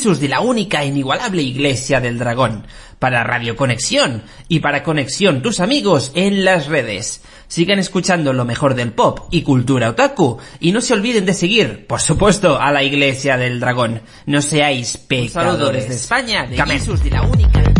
De la única e inigualable Iglesia del Dragón, para Radio Conexión y para Conexión tus amigos en las redes. Sigan escuchando lo mejor del pop y cultura otaku y no se olviden de seguir, por supuesto, a la Iglesia del Dragón. No seáis pecadores de España de de la única.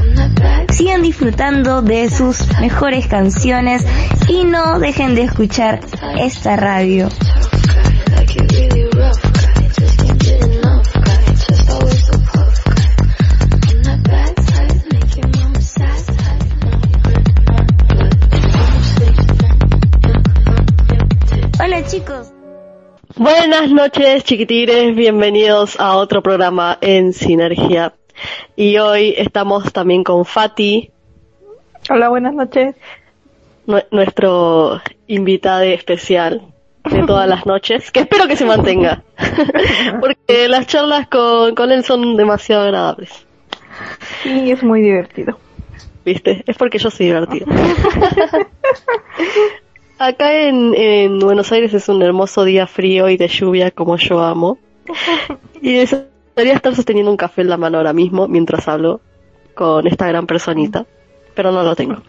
Sigan disfrutando de sus mejores canciones y no dejen de escuchar esta radio. Hola chicos. Buenas noches chiquitires, bienvenidos a otro programa en Sinergia. Y hoy estamos también con Fati. Hola, buenas noches. nuestro invitado especial de todas las noches, que espero que se mantenga, porque las charlas con, con él son demasiado agradables. Sí, es muy divertido. ¿Viste? Es porque yo soy divertido. Acá en, en Buenos Aires es un hermoso día frío y de lluvia como yo amo. Y eso Podría estar sosteniendo un café en la mano ahora mismo mientras hablo con esta gran personita, pero no lo tengo.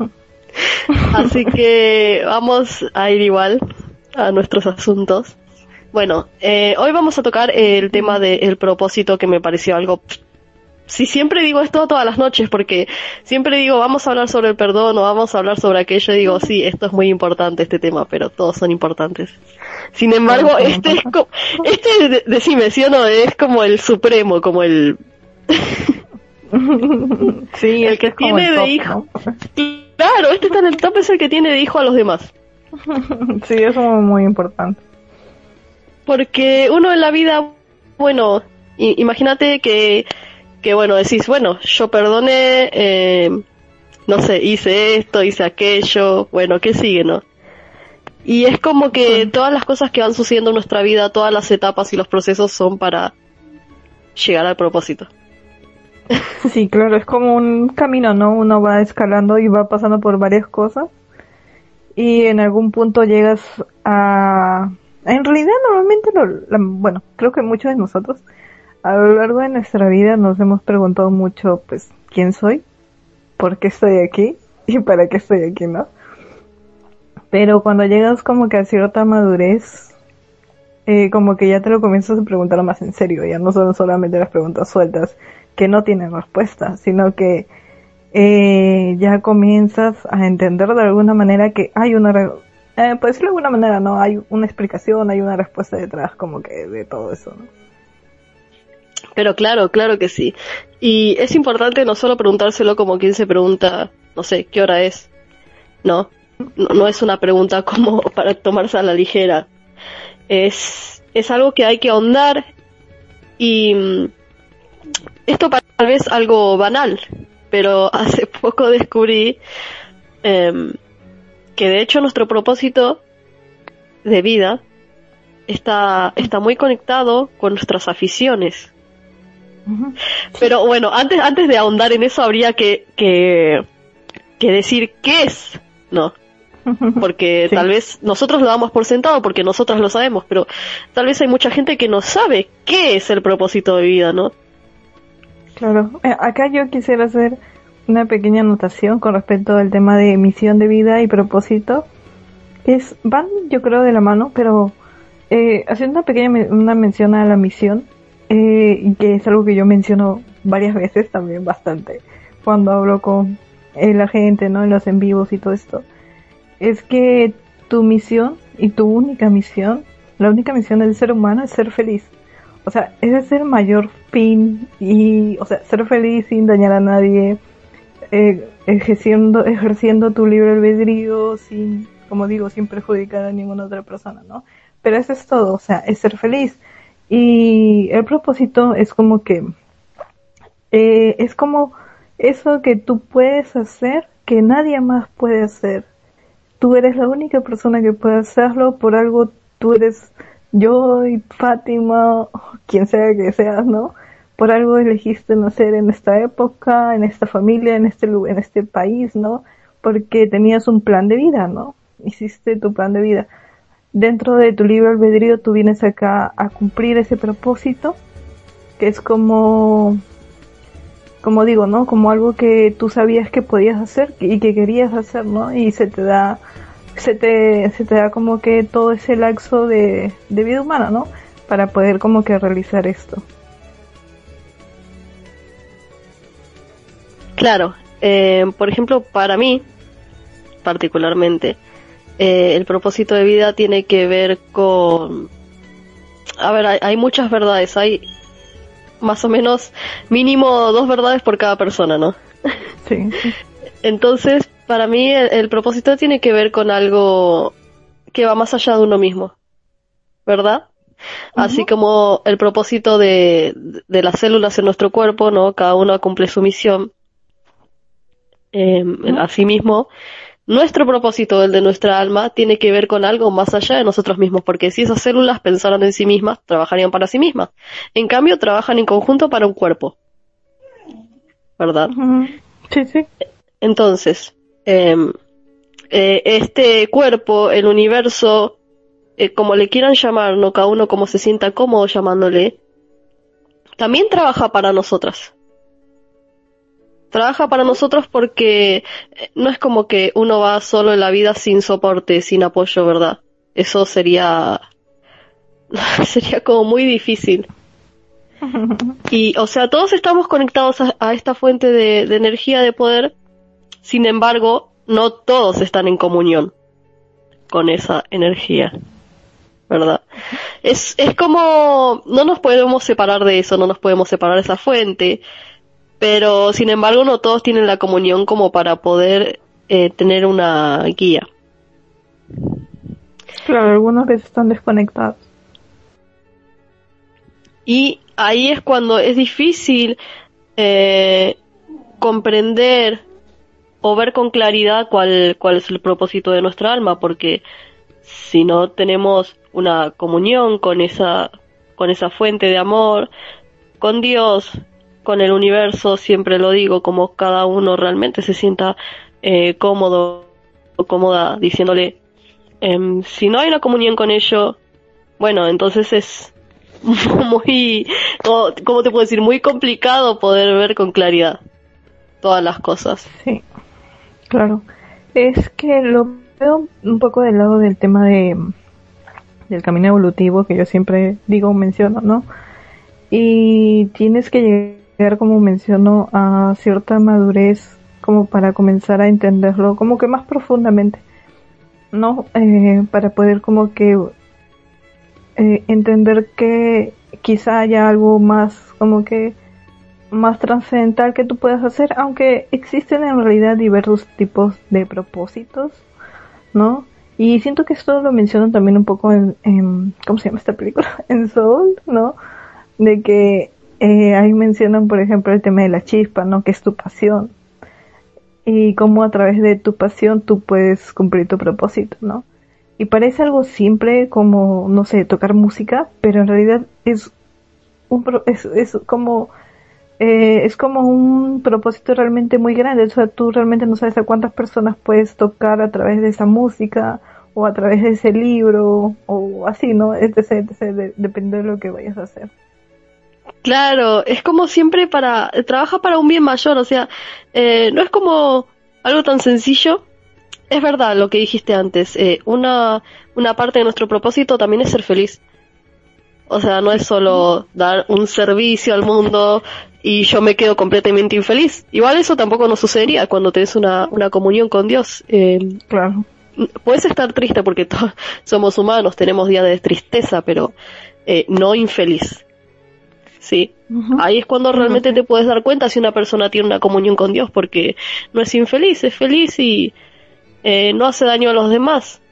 Así que vamos a ir igual a nuestros asuntos. Bueno, eh, hoy vamos a tocar el tema del propósito que me pareció algo si siempre digo esto todas las noches, porque siempre digo, vamos a hablar sobre el perdón o vamos a hablar sobre aquello, digo, sí, esto es muy importante este tema, pero todos son importantes. Sin embargo, este es como, este, decime, ¿sí o no? Es como el supremo, como el... sí, el que tiene de hijo. Claro, este está en el top, es el que tiene de hijo a los demás. sí, eso es muy importante. Porque uno en la vida, bueno, imagínate que que bueno, decís, bueno, yo perdoné, eh, no sé, hice esto, hice aquello, bueno, ¿qué sigue, no? Y es como que todas las cosas que van sucediendo en nuestra vida, todas las etapas y los procesos son para llegar al propósito. Sí, claro, es como un camino, ¿no? Uno va escalando y va pasando por varias cosas y en algún punto llegas a... En realidad normalmente, lo, bueno, creo que muchos de nosotros a lo largo de nuestra vida nos hemos preguntado mucho, pues, ¿quién soy? ¿Por qué estoy aquí? ¿Y para qué estoy aquí, no? Pero cuando llegas como que a cierta madurez, eh, como que ya te lo comienzas a preguntar más en serio, ya no son solamente las preguntas sueltas que no tienen respuesta, sino que eh, ya comienzas a entender de alguna manera que hay una, eh, decirlo de alguna manera, no, hay una explicación, hay una respuesta detrás como que de todo eso, ¿no? Pero claro, claro que sí. Y es importante no solo preguntárselo como quien se pregunta, no sé, ¿qué hora es? No, no, es una pregunta como para tomarse a la ligera. Es, es algo que hay que ahondar y mm, esto tal vez algo banal, pero hace poco descubrí em, que de hecho nuestro propósito de vida está, está muy conectado con nuestras aficiones. Pero bueno, antes, antes de ahondar en eso habría que, que, decir qué es, ¿no? Porque tal vez nosotros lo damos por sentado porque nosotros lo sabemos, pero tal vez hay mucha gente que no sabe qué es el propósito de vida, ¿no? Claro, eh, acá yo quisiera hacer una pequeña anotación con respecto al tema de misión de vida y propósito. Es, van yo creo de la mano, pero eh, haciendo una pequeña una mención a la misión, eh, que es algo que yo menciono varias veces también bastante cuando hablo con eh, la gente, ¿no? En los en vivos y todo esto, es que tu misión y tu única misión, la única misión del ser humano es ser feliz. O sea, es el mayor fin y, o sea, ser feliz sin dañar a nadie, eh, ejerciendo, ejerciendo tu libre albedrío sin, como digo, sin perjudicar a ninguna otra persona, ¿no? Pero eso es todo, o sea, es ser feliz. Y el propósito es como que, eh, es como eso que tú puedes hacer que nadie más puede hacer. Tú eres la única persona que puede hacerlo, por algo tú eres yo y Fátima, quien sea que seas, ¿no? Por algo elegiste nacer en esta época, en esta familia, en este en este país, ¿no? Porque tenías un plan de vida, ¿no? Hiciste tu plan de vida. Dentro de tu libre albedrío tú vienes acá a cumplir ese propósito, que es como como digo, ¿no? Como algo que tú sabías que podías hacer y que querías hacer, ¿no? Y se te da, se te, se te da como que todo ese laxo de, vida humana, ¿no? Para poder como que realizar esto. Claro, eh, por ejemplo, para mí, particularmente, eh, el propósito de vida tiene que ver con... A ver, hay, hay muchas verdades, hay más o menos mínimo dos verdades por cada persona, ¿no? Sí. Entonces, para mí el, propósito tiene que ver con algo que va más allá de uno mismo, ¿verdad? Así como el propósito de, de, las células en nuestro cuerpo, ¿no? Cada uno cumple su misión. Eh, Asimismo, nuestro propósito, el de nuestra alma, tiene que ver con algo más allá de nosotros mismos, porque si esas células pensaran en sí mismas, trabajarían para sí mismas. En cambio, trabajan en conjunto para un cuerpo. ¿Verdad? Sí, sí. Entonces, em, eh, este cuerpo, el universo, eh, como le quieran llamar, no cada uno como se sienta cómodo llamándole, también trabaja para nosotras trabaja para nosotros porque eh, no es como que uno va solo en la vida sin soporte, sin apoyo, ¿verdad? Eso sería sería como muy difícil. Y, o sea, todos estamos conectados a, esta fuente de, de, energía de poder, sin embargo, no todos están en comunión con esa energía, ¿verdad? Es, es como, no nos podemos separar de eso, no nos podemos separar de esa fuente, pero sin embargo no todos tienen la comunión como para poder eh, tener una guía. Claro, algunos veces están desconectados. Y ahí es cuando es difícil eh, comprender o ver con claridad cuál, cuál es el propósito de nuestra alma, porque si no tenemos una comunión con esa, con esa fuente de amor, con Dios, con el universo, siempre lo digo, como cada uno realmente se sienta eh, cómodo o cómoda diciéndole, em, si no hay una comunión con ello, bueno, entonces es muy, ¿cómo te puedo decir? Muy complicado poder ver con claridad todas las cosas. Sí, claro. Es que lo veo un poco del lado del tema de del camino evolutivo que yo siempre digo, menciono, ¿no? Y tienes que llegar como menciono, a cierta madurez como para comenzar a entenderlo como que más profundamente, ¿no? Eh, para poder como que eh, entender que quizá haya algo más como que más trascendental que tú puedas hacer, aunque existen en realidad diversos tipos de propósitos, ¿no? Y siento que esto lo mencionan también un poco en, en ¿cómo se llama esta película? En Soul, ¿no? De que eh, ahí mencionan, por ejemplo, el tema de la chispa, ¿no? Que es tu pasión. Y cómo a través de tu pasión tú puedes cumplir tu propósito, ¿no? Y parece algo simple como, no sé, tocar música, pero en realidad es, un, es, como eh, es como un propósito realmente muy grande. O sea, tú realmente no sabes a cuántas personas puedes tocar a través de esa música o a través de ese libro o así, ¿no? Etc, etc, depende de lo que vayas a hacer. Claro, es como siempre para, trabaja para un bien mayor, o sea, eh, no es como algo tan sencillo. Es verdad lo que dijiste antes, eh, una, una parte de nuestro propósito también es ser feliz. O sea, no es solo dar un servicio al mundo y yo me quedo completamente infeliz. Igual eso tampoco nos sucedería cuando tenés una, una comunión con Dios. Eh, claro. Puedes estar triste porque somos humanos, tenemos días de tristeza, pero eh, no infeliz. ¿Sí? Ahí es cuando realmente te puedes dar cuenta si una persona tiene una comunión con Dios, porque no es infeliz, es feliz y eh, no hace daño a los demás.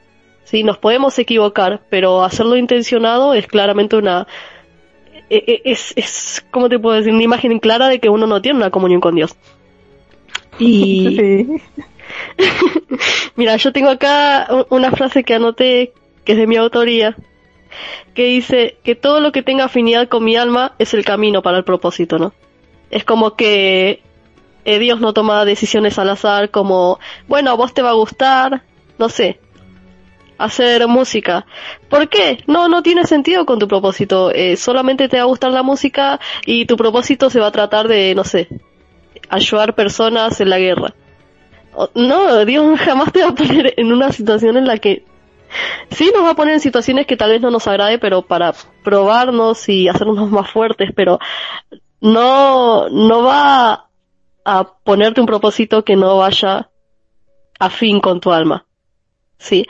Sí, nos podemos equivocar, pero hacerlo intencionado es claramente una... E, e, es, es, ¿cómo te puedo decir? Una imagen clara de que uno no tiene una comunión con Dios. Y... Mira, yo tengo acá una frase que anoté que es de mi autoría, que dice que todo lo que tenga afinidad con mi alma es el camino para el propósito, ¿no? Es como que eh, Dios no toma decisiones al azar como, bueno, a vos te va a gustar, no sé, hacer música. ¿Por qué? No, no tiene sentido con tu propósito. Eh, solamente te va a gustar la música y tu propósito se va a tratar de, no sé, ayudar personas en la guerra. No, Dios jamás te va a poner en una situación en la que sí nos va a poner en situaciones que tal vez no nos agrade, pero para probarnos y hacernos más fuertes, pero no, no va a ponerte un propósito que no vaya afín con tu alma. ¿Sí?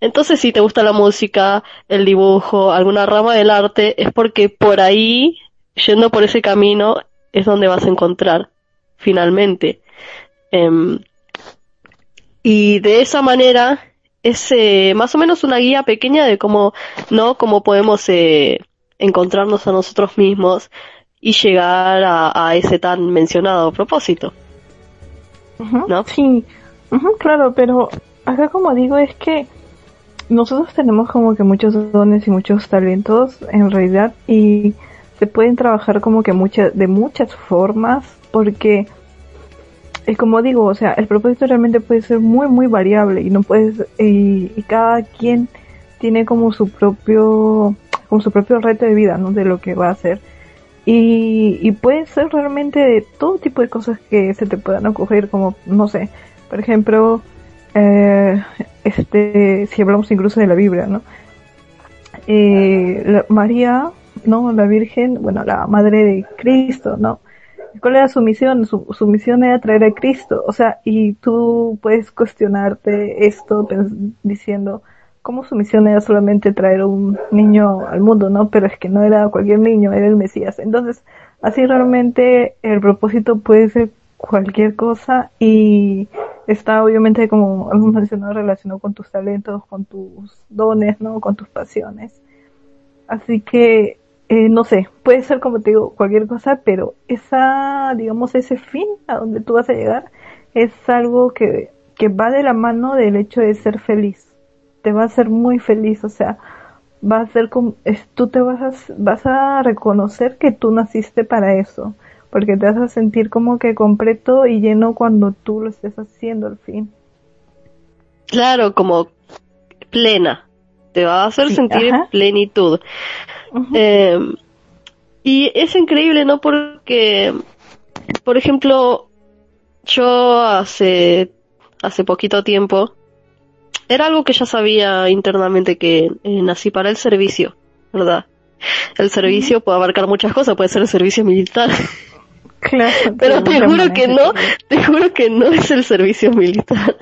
Entonces, si te gusta la música, el dibujo, alguna rama del arte, es porque por ahí, yendo por ese camino, es donde vas a encontrar, finalmente. Em, y de esa manera es eh, más o menos una guía pequeña de cómo, ¿no? Cómo podemos eh, encontrarnos a nosotros mismos y llegar a, ese tan mencionado propósito. ¿No? Sí, claro, pero acá como digo es que nosotros tenemos como que muchos dones y muchos talentos en realidad y se pueden trabajar como que muchas de muchas formas porque es como digo, o sea, el propósito realmente puede ser muy, muy variable y no puedes, y, cada quien tiene como su propio, como su propio reto de vida, ¿no? De lo que va a hacer. Y, y puede ser realmente de todo tipo de cosas que se te puedan ocurrir, como, no sé, por ejemplo, eh, este, si hablamos incluso de la Biblia, ¿no? Eh, María, ¿no? La Virgen, bueno, la Madre de Cristo, ¿no? ¿Cuál era su misión? Su, misión era traer a Cristo. O sea, y tú puedes cuestionarte esto diciendo, ¿cómo su misión era solamente traer un niño al mundo? No, pero es que no era cualquier niño, era el Mesías. Entonces, así realmente el propósito puede ser cualquier cosa y está obviamente como hemos mencionado relacionado con tus talentos, con tus dones, ¿no? Con tus pasiones. Así que eh, no sé, puede ser como te digo, cualquier cosa, pero esa, digamos, ese fin a donde tú vas a llegar es algo que, que va de la mano del hecho de ser feliz. Te va a hacer muy feliz, o sea, va a ser como, tú te vas a, vas a reconocer que tú naciste para eso, porque te vas a sentir como que completo y lleno cuando tú lo estés haciendo al fin. Claro, como plena, te va a hacer sentir plenitud. Eh, y es increíble, ¿no? Porque, por ejemplo, yo hace, hace poquito tiempo, era algo que ya sabía internamente que eh, nací para el servicio, ¿verdad? El servicio puede abarcar muchas cosas, puede ser el servicio militar. Claro, pero te juro que no, te juro que no es el servicio militar.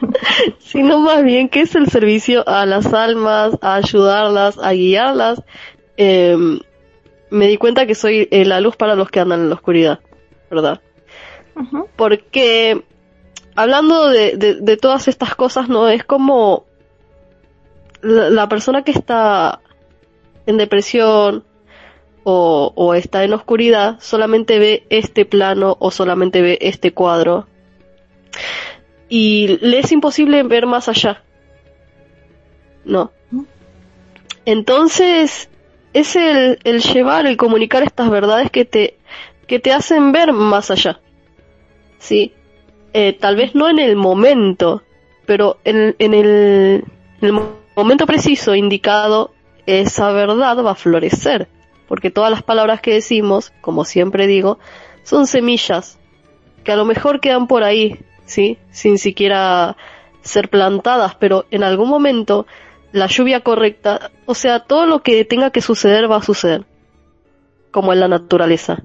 sino más bien que es el servicio a las almas, a ayudarlas, a guiarlas. Em, me di cuenta que soy eh, la luz para los que andan en la oscuridad, ¿verdad? Porque hablando de, todas estas cosas, ¿no? Es como la, persona que está en depresión o, o, está en oscuridad solamente ve este plano o solamente ve este cuadro y le es imposible ver más allá. No. Entonces, es el, el llevar, el comunicar estas verdades que te, que te hacen ver más allá. ¿Sí? Eh, tal vez no en el momento, pero en, en, el, en el momento preciso indicado, esa verdad va a florecer. Porque todas las palabras que decimos, como siempre digo, son semillas que a lo mejor quedan por ahí, ¿sí? Sin siquiera ser plantadas, pero en algún momento la lluvia correcta, o sea, todo lo que tenga que suceder va a suceder, como en la naturaleza.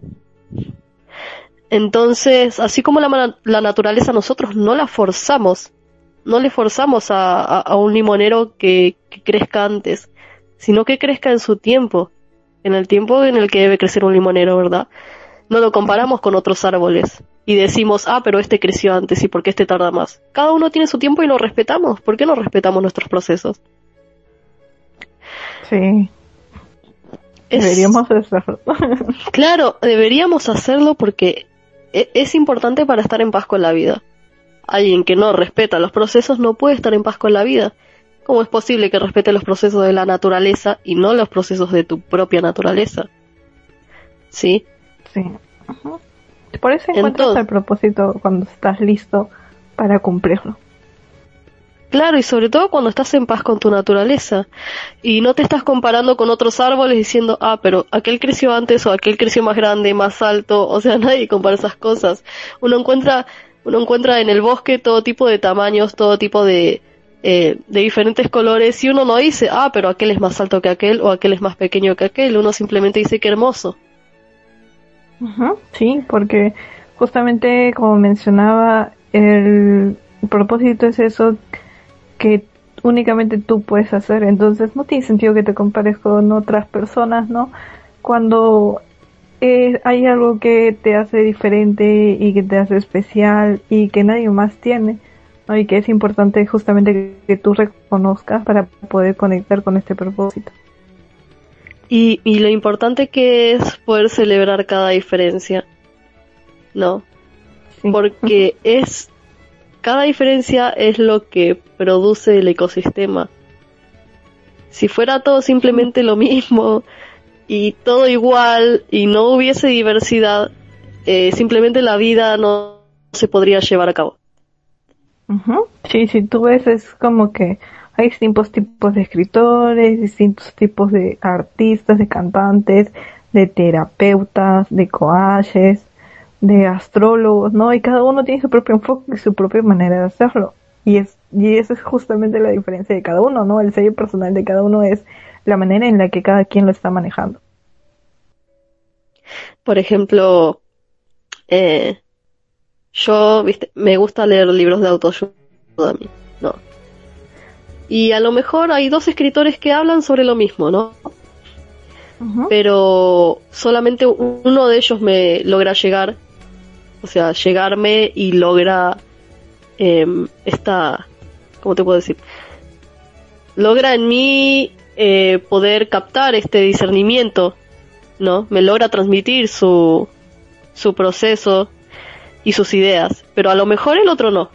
Entonces, así como la, la naturaleza nosotros no la forzamos, no le forzamos a, a, un limonero que, que, crezca antes, sino que crezca en su tiempo, en el tiempo en el que debe crecer un limonero, ¿verdad? No lo comparamos con otros árboles y decimos, ah, pero este creció antes y por qué este tarda más. Cada uno tiene su tiempo y lo respetamos. ¿Por qué no respetamos nuestros procesos? Sí. Deberíamos hacerlo. claro, deberíamos hacerlo porque e-, es importante para estar en paz con la vida. Alguien que no respeta los procesos no puede estar en paz con la vida. ¿Cómo es posible que respete los procesos de la naturaleza y no los procesos de tu propia naturaleza? ¿Sí? Sí. Por eso encuentras el propósito cuando estás listo para cumplirlo. Claro, y sobre todo cuando estás en paz con tu naturaleza y no te estás comparando con otros árboles diciendo, ah, pero aquel creció antes o aquel creció más grande, más alto, o sea, nadie compara esas cosas. Uno encuentra, uno encuentra en el bosque todo tipo de tamaños, todo tipo de, eh, de diferentes colores y uno no dice, ah, pero aquel es más alto que aquel o aquel es más pequeño que aquel, uno simplemente dice que hermoso sí, porque justamente como mencionaba, el propósito es eso que únicamente tú puedes hacer, entonces no tiene sentido que te compares con otras personas, ¿no? Cuando eh, hay algo que te hace diferente y que te hace especial y que nadie más tiene, ¿no? Y que es importante justamente que tú reconozcas para poder conectar con este propósito. Y, y lo importante que es poder celebrar cada diferencia, ¿no? Porque es, cada diferencia es lo que produce el ecosistema. Si fuera todo simplemente lo mismo y todo igual y no hubiese diversidad, eh, simplemente la vida no se podría llevar a cabo. Sí, si tú ves es como que hay distintos tipos de escritores, distintos tipos de artistas, de cantantes, de terapeutas, de coaches, de astrólogos, ¿no? Y cada uno tiene su propio enfoque y su propia manera de hacerlo. Y es y esa es justamente la diferencia de cada uno, ¿no? El sello personal de cada uno es la manera en la que cada quien lo está manejando. Por ejemplo, eh, yo, viste, me gusta leer libros de autoayuda a mí, ¿no? Y a lo mejor hay dos escritores que hablan sobre lo mismo, ¿no? Pero solamente uno de ellos me logra llegar, o sea, llegarme y logra em, esta, ¿cómo te puedo decir? Logra en mí eh, poder captar este discernimiento, ¿no? Me logra transmitir su, su proceso y sus ideas, pero a lo mejor el otro no.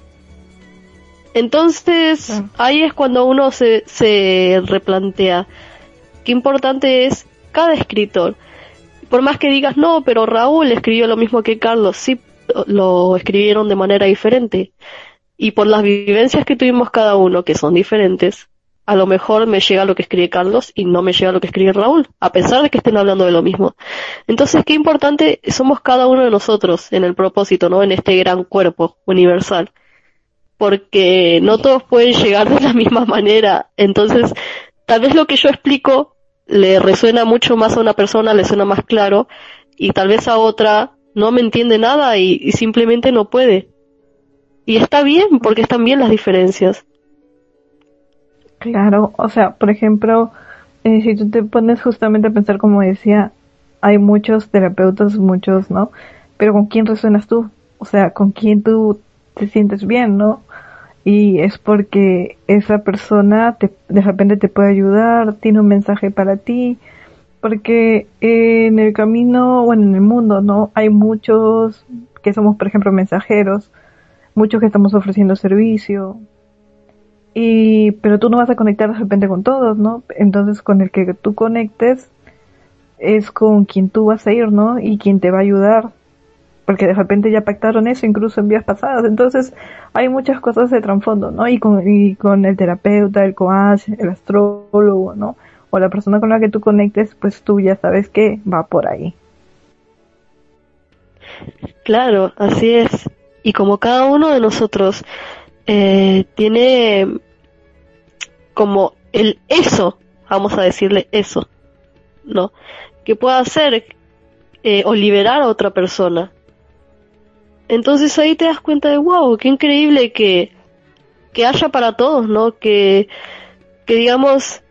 Entonces, ahí es cuando uno se, se replantea qué importante es cada escritor. Por más que digas, no, pero Raúl escribió lo mismo que Carlos, sí, lo escribieron de manera diferente. Y por las vivencias que tuvimos cada uno, que son diferentes, a lo mejor me llega lo que escribe Carlos y no me llega lo que escribe Raúl, a pesar de que estén hablando de lo mismo. Entonces, qué importante somos cada uno de nosotros en el propósito, ¿no? En este gran cuerpo universal porque no todos pueden llegar de la misma manera. Entonces, tal vez lo que yo explico le resuena mucho más a una persona, le suena más claro, y tal vez a otra no me entiende nada y, simplemente no puede. Y está bien, porque están bien las diferencias. Claro, o sea, por ejemplo, eh, si tú te pones justamente a pensar como decía, hay muchos terapeutas, muchos, ¿no? Pero ¿con quién resuenas tú? O sea, ¿con quién tú te sientes bien, ¿no? Y es porque esa persona te, de repente te puede ayudar, tiene un mensaje para ti, porque en el camino, bueno, en el mundo, ¿no? Hay muchos que somos, por ejemplo, mensajeros, muchos que estamos ofreciendo servicio, y, pero tú no vas a conectar de repente con todos, ¿no? Entonces con el que tú conectes es con quien tú vas a ir, ¿no? Y quien te va a ayudar porque de repente ya pactaron eso incluso en vías pasadas. Entonces hay muchas cosas de trasfondo, ¿no? Y con, el terapeuta, el coach, el astrólogo, ¿no? O la persona con la que tú conectes, pues tú ya sabes que va por ahí. Claro, así es. Y como cada uno de nosotros eh, tiene como el eso, vamos a decirle eso, ¿no? Que pueda hacer eh, o liberar a otra persona. Entonces ahí te das cuenta de, wow, qué increíble que, que haya para todos, ¿no? Que, que digamos,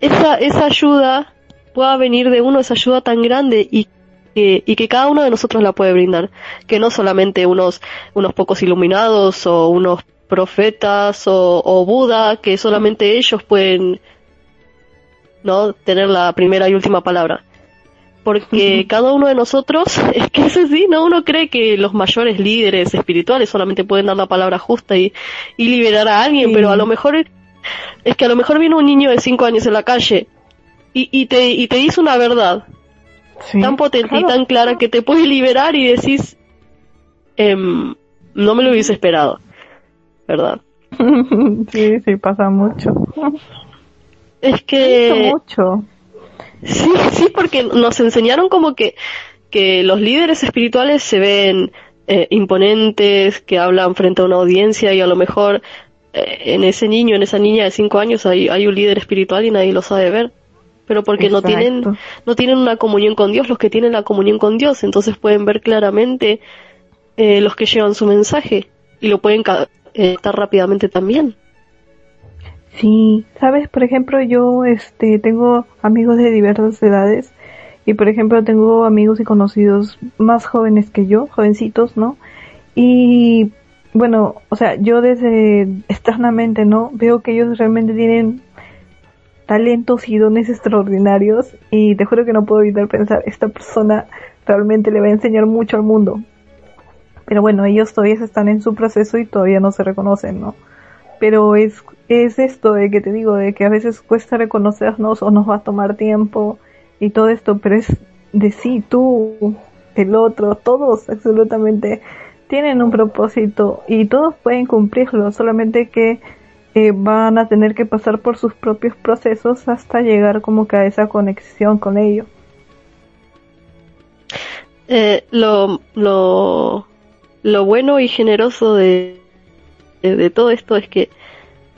esa, esa ayuda pueda venir de uno, esa ayuda tan grande y que, y que cada uno de nosotros la puede brindar. Que no solamente unos, unos pocos iluminados o unos profetas o, o Buda, que solamente ellos pueden no tener la primera y última palabra porque cada uno de nosotros, es que es así, ¿no? Uno cree que los mayores líderes espirituales solamente pueden dar la palabra justa y, y liberar a alguien, pero a lo mejor es que a lo mejor viene un niño de cinco años en la calle y, y, te, y te dice una verdad tan potente y tan clara que te puede liberar y decís, em, no me lo hubiese esperado, ¿verdad? sí, sí, pasa mucho. Es que... mucho. Sí, sí, porque nos enseñaron como que, que los líderes espirituales se ven eh, imponentes, que hablan frente a una audiencia y a lo mejor eh, en ese niño, en esa niña de cinco años hay, hay un líder espiritual y nadie lo sabe ver. Pero porque no tienen, no tienen una comunión con Dios, los que tienen la comunión con Dios, entonces pueden ver claramente eh, los que llevan su mensaje y lo pueden estar rápidamente también. Sí, sabes, por ejemplo, yo este tengo amigos de diversas edades y por ejemplo tengo amigos y conocidos más jóvenes que yo, jovencitos, ¿no? Y bueno, o sea, yo desde externamente, ¿no? Veo que ellos realmente tienen talentos y dones extraordinarios y te juro que no puedo evitar pensar, esta persona realmente le va a enseñar mucho al mundo. Pero bueno, ellos todavía están en su proceso y todavía no se reconocen, ¿no? Pero es es esto de que te digo, de que a veces cuesta reconocernos o nos va a tomar tiempo y todo esto, pero es de sí, tú, el otro, todos absolutamente tienen un propósito y todos pueden cumplirlo, solamente que eh, van a tener que pasar por sus propios procesos hasta llegar como que a esa conexión con ellos. Eh, lo, lo, lo bueno y generoso de, de todo esto es que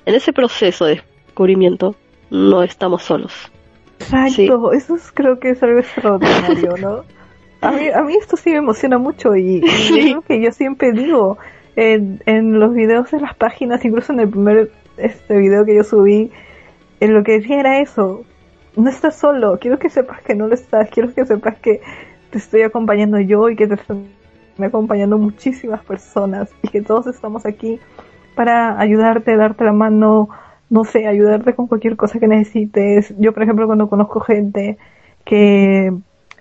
en ese proceso de descubrimiento no estamos solos. Exacto, eso creo que es algo extraordinario, ¿no? A mí, a mí esto sí me emociona mucho y, es lo que yo siempre digo en, en los videos de las páginas, incluso en el primer este video que yo subí, en lo que decía era eso, no estás solo, quiero que sepas que no lo estás, quiero que sepas que te estoy acompañando yo y que te están acompañando muchísimas personas y que todos estamos aquí para ayudarte, darte la mano, no sé, ayudarte con cualquier cosa que necesites. Yo, por ejemplo, cuando conozco gente que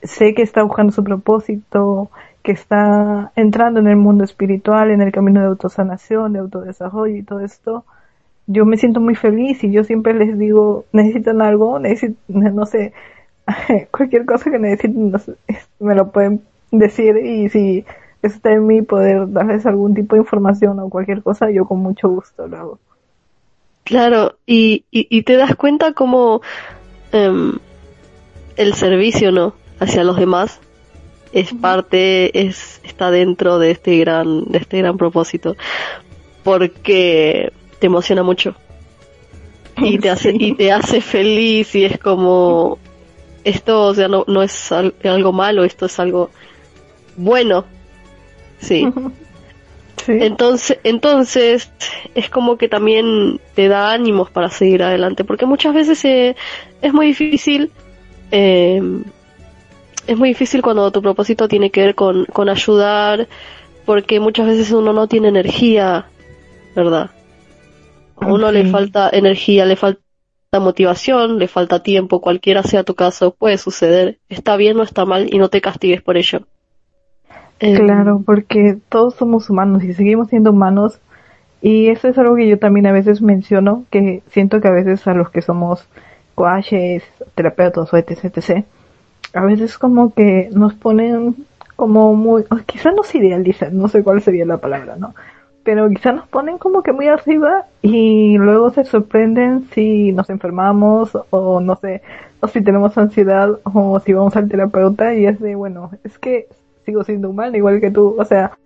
sé que está buscando su propósito, que está entrando en el mundo espiritual, en el camino de autosanación, de autodesarrollo y todo esto, yo me siento muy feliz y yo siempre les digo, necesitan algo, necesitan, no sé, cualquier cosa que necesiten, me lo pueden decir y si está en mí poder darles algún tipo de información o cualquier cosa, yo con mucho gusto lo hago. Claro, y, y, te das cuenta como em, el servicio, ¿no? Hacia los demás es parte, es, está dentro de este gran, de este gran propósito. Porque te emociona mucho. Y te hace, y te hace feliz y es como, esto, o sea, no, no es algo malo, esto es algo bueno Sí. Entonces, entonces es como que también te da ánimos para seguir adelante, porque muchas veces eh, es muy difícil, eh, es muy difícil cuando tu propósito tiene que ver con, con ayudar, porque muchas veces uno no tiene energía, ¿verdad? A uno le falta energía, le falta motivación, le falta tiempo, cualquiera sea tu caso, puede suceder. Está bien o está mal y no te castigues por ello. Em, claro, porque todos somos humanos y seguimos siendo humanos. Y eso es algo que yo también a veces menciono, que siento que a veces a los que somos coaches, terapeutas o etc, etc, a veces como que nos ponen como muy, quizás nos idealizan, no sé cuál sería la palabra, ¿no? Pero quizás nos ponen como que muy arriba y luego se sorprenden si nos enfermamos o no sé, o si tenemos ansiedad o si vamos al terapeuta y es de, bueno, es que sigo siendo humano igual que tú, o sea,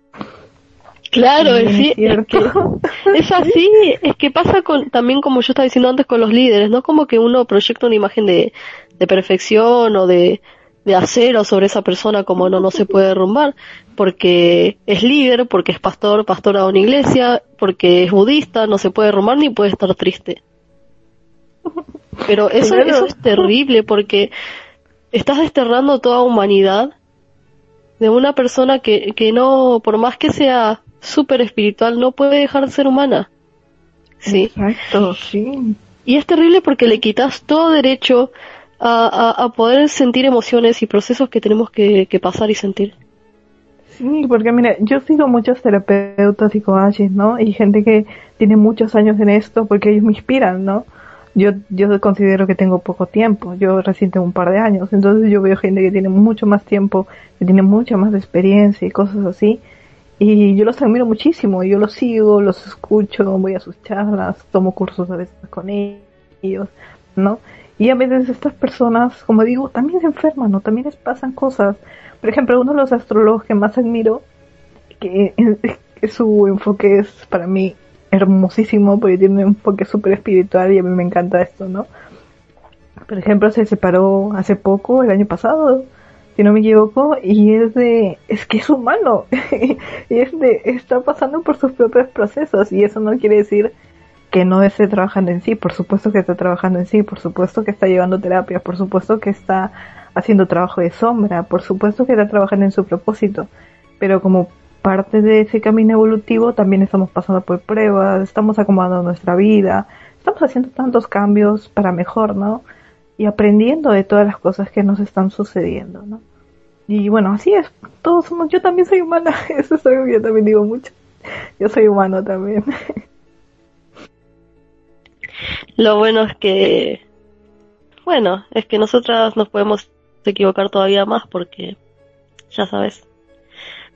Claro, es, es, que es así, es que pasa con, también como yo estaba diciendo antes con los líderes, no como que uno proyecta una imagen de, de perfección o de, de acero sobre esa persona como no, no se puede derrumbar, porque es líder, porque es pastor, pastora de una iglesia, porque es budista, no se puede derrumbar ni puede estar triste. Pero eso, eso es terrible porque estás desterrando toda humanidad de una persona que, que no, por más que sea súper espiritual, no puede dejar de ser humana. Sí. Exacto, sí. Y es terrible porque le quitas todo derecho a, a, poder sentir emociones y procesos que tenemos que, que, pasar y sentir. Sí, porque mira, yo sigo muchos terapeutas y coaches, ¿no? Y gente que tiene muchos años en esto porque ellos me inspiran, ¿no? Yo, yo considero que tengo poco tiempo, yo recién tengo un par de años, entonces yo veo gente que tiene mucho más tiempo, que tiene mucha más experiencia y cosas así, y yo los admiro muchísimo, yo los sigo, los escucho, voy a sus charlas, tomo cursos a veces con ellos, ¿no? Y a veces estas personas, como digo, también se enferman, ¿no? También les pasan cosas. Por ejemplo, uno de los astrólogos que más admiro, que, su enfoque es para mí hermosísimo, porque tiene un enfoque súper espiritual y a mí me encanta esto, ¿no? Por ejemplo, se separó hace poco, el año pasado, si no me equivoco, y es de, es que es humano, y es de, está pasando por sus propios procesos, y eso no quiere decir que no esté trabajando en sí, por supuesto que está trabajando en sí, por supuesto que está llevando terapia, por supuesto que está haciendo trabajo de sombra, por supuesto que está trabajando en su propósito, pero como parte de ese camino evolutivo también estamos pasando por pruebas, estamos acomodando nuestra vida, estamos haciendo tantos cambios para mejor, ¿no? y aprendiendo de todas las cosas que nos están sucediendo, ¿no? Y bueno, así es, todos somos, yo también soy humana, eso es algo que yo también digo mucho, yo soy humano también. Lo bueno es que, bueno, es que nosotras nos podemos equivocar todavía más porque, ya sabes,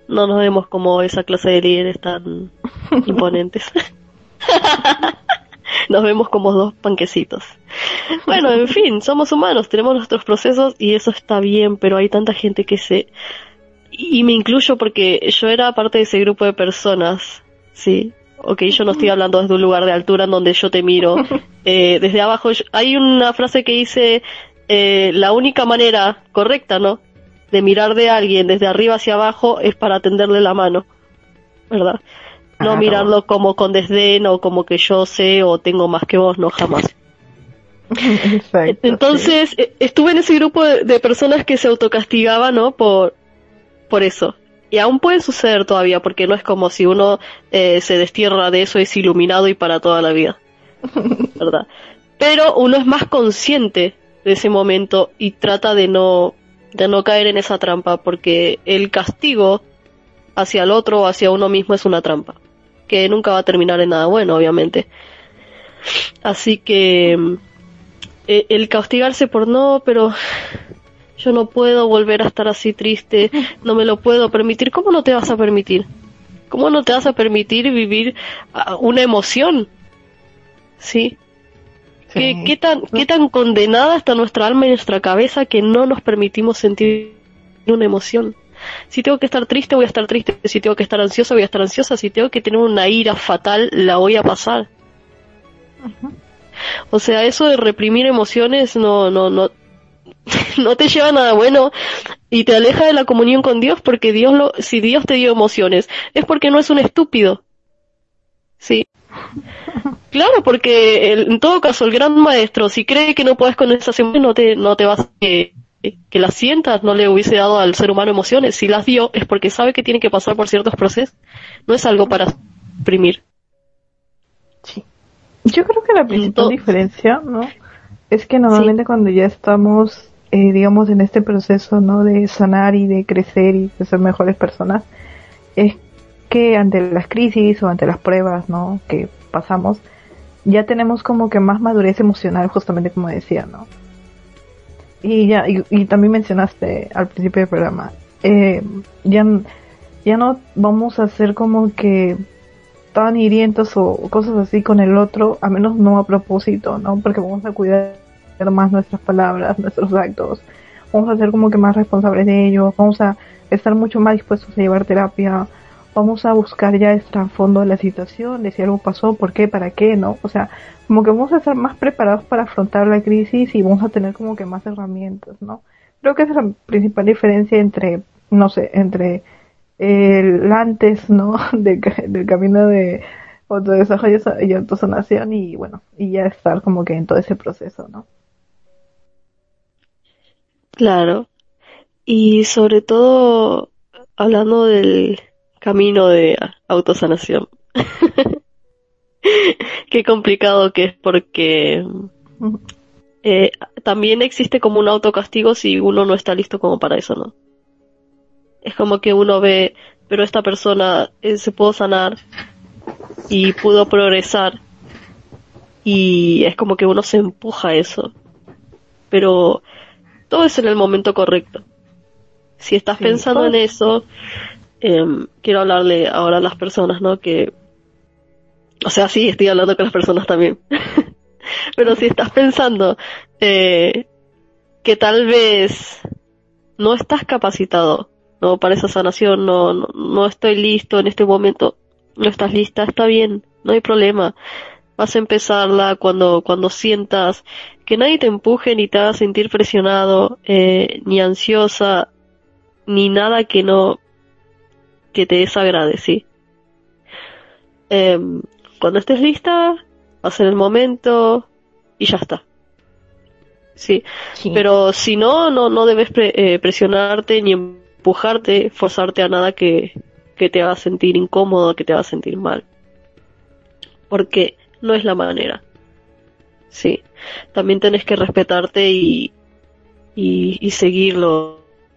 no nos vemos como esa clase de líderes tan imponentes. nos vemos como dos panquecitos. Bueno, en fin, somos humanos, tenemos nuestros procesos y eso está bien, pero hay tanta gente que se... Y me incluyo porque yo era parte de ese grupo de personas, sí. Ok, yo no estoy hablando desde un lugar de altura en donde yo te miro. Eh, desde abajo hay una frase que dice, eh, la única manera correcta, ¿no? De mirar de alguien desde arriba hacia abajo es para tenderle la mano, ¿verdad? No mirarlo como con desdén o como que yo sé o tengo más que vos, no jamás. Entonces, e, estuve en ese grupo de, personas que se autocastigaban, ¿no? Por, por eso. Y aún puede suceder todavía, porque no es como si uno eh, se destierra de eso, es iluminado y para toda la vida. ¿Verdad? Pero uno es más consciente de ese momento y trata de no, de no caer en esa trampa, porque el castigo hacia el otro o hacia uno mismo es una trampa que nunca va a terminar en nada bueno, obviamente. Así que mm, e, el castigarse por no, pero yo no puedo volver a estar así triste, no me lo puedo permitir. ¿Cómo no te vas a permitir? ¿Cómo no te vas a permitir vivir ah, una emoción? ¿Sí? ¿Qué, qué, tan, ¿Qué tan condenada está nuestra alma y nuestra cabeza que no nos permitimos sentir una emoción? Si tengo que estar triste, voy a estar triste. Si tengo que estar ansiosa, voy a estar ansiosa. Si tengo que tener una ira fatal, la voy a pasar. O sea, eso de reprimir emociones no, no, no, no te lleva a nada bueno y te aleja de la comunión con Dios porque Dios lo, si Dios te dio emociones, es porque no es un estúpido. Sí. Claro, porque en todo caso el gran maestro, si cree que no puedes con esas emociones, no te, no te vas a, que las sientas, no le hubiese dado al ser humano emociones. Si las dio es porque sabe que tiene que pasar por ciertos procesos. No es algo para suprimir. Sí. Yo creo que la principal diferencia, ¿no? Es que normalmente cuando ya estamos, eh, digamos, en este proceso, ¿no? De sanar y de crecer y de ser mejores personas, es que ante las crisis o ante las pruebas, ¿no? Que pasamos, ya tenemos como que más madurez emocional, justamente como decía, ¿no? Y ya, y, también mencionaste al principio del programa, eh, ya, ya no vamos a ser como que tan hirientos o cosas así con el otro, a menos no a propósito, ¿no? Porque vamos a cuidar más nuestras palabras, nuestros actos, vamos a ser como que más responsables de ellos, vamos a estar mucho más dispuestos a llevar terapia, vamos a buscar ya el trasfondo de la situación, de si algo pasó, por qué, para qué, ¿no? O sea, como que vamos a estar más preparados para afrontar la crisis y vamos a tener como que más herramientas, ¿no? Creo que esa es la principal diferencia entre, no sé, entre el antes, ¿no? del camino de autodesarrollo y autosanación y bueno, y ya estar como que en todo ese proceso, ¿no? Claro. Y sobre todo, hablando del camino de autosanación. Qué complicado que es porque eh, también existe como un autocastigo si uno no está listo como para eso, ¿no? es como que uno ve, pero esta persona eh, se pudo sanar y pudo progresar y es como que uno se empuja a eso. Pero todo es en el momento correcto. Si estás pensando en eso, em, quiero hablarle ahora a las personas, ¿no? Que, o sea, sí, estoy hablando con las personas también. Pero si estás pensando eh, que tal vez no estás capacitado no para esa sanación, no, no, estoy listo en este momento, no estás lista, está bien, no hay problema. Vas a empezarla cuando, cuando sientas que nadie te empuje ni te haga sentir presionado, eh, ni ansiosa, ni nada que no, que te desagrade, sí. Em, cuando estés lista, va a ser el momento y ya está. Sí. Pero si no, no, no debes eh, presionarte ni empujarte, forzarte a nada que, que te haga sentir incómodo, que te haga sentir mal. Porque no es la manera. Sí. También tenés que respetarte y, y, y seguir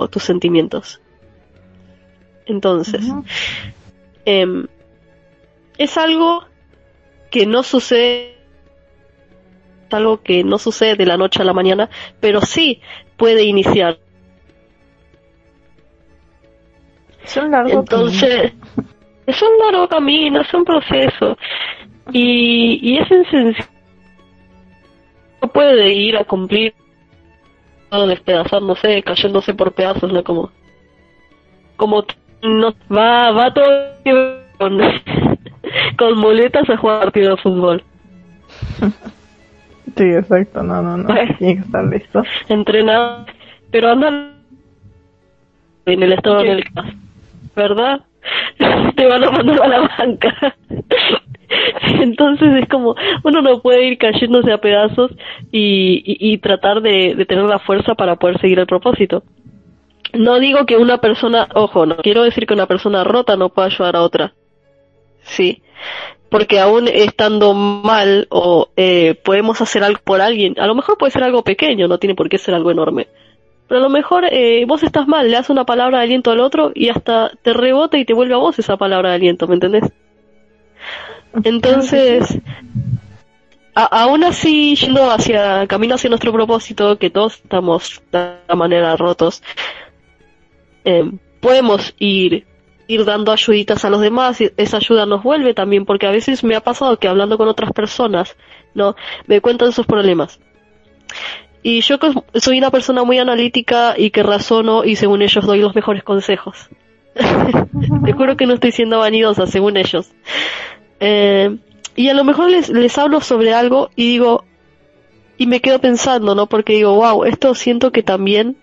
tus sentimientos. Entonces, em, es algo que no sucede, es algo que no sucede de la noche a la mañana, pero sí puede iniciar Es un largo Entonces, es un largo camino, es un proceso. Y, y es sencillo. No puede ir a cumplir despedazándose, cayéndose por pedazos, ¿no? Como, como no, va, va todo con, con muletas a jugar partido de fútbol. Sí, exacto, no, no, no, tiene que estar listo. Entrenado, pero anda en el estado en el caso. ¿verdad? Te van a mandar a la banca. Entonces es como, uno no puede ir cayéndose a pedazos y, y, tratar de, de, tener la fuerza para poder seguir el propósito. No digo que una persona, ojo, no quiero decir que una persona rota no pueda ayudar a otra. Sí. Porque aún estando mal o eh, podemos hacer algo por alguien, a lo mejor puede ser algo pequeño, no tiene por qué ser algo enorme pero a lo mejor eh, vos estás mal, le das una palabra de aliento al otro y hasta te rebota y te vuelve a vos esa palabra de aliento, ¿me entendés? Entonces, aún así, yendo hacia, camino hacia nuestro propósito, que todos estamos de alguna manera rotos, eh, podemos ir, ir dando ayuditas a los demás y esa ayuda nos vuelve también, porque a veces me ha pasado que hablando con otras personas, ¿no? Me cuentan sus problemas y yo soy una persona muy analítica y que razono y según ellos doy los mejores consejos. Te juro que no estoy siendo vanidosa, según ellos. Eh, y a lo mejor les, les hablo sobre algo y digo, y me quedo pensando, ¿no? Porque digo, wow, esto siento que también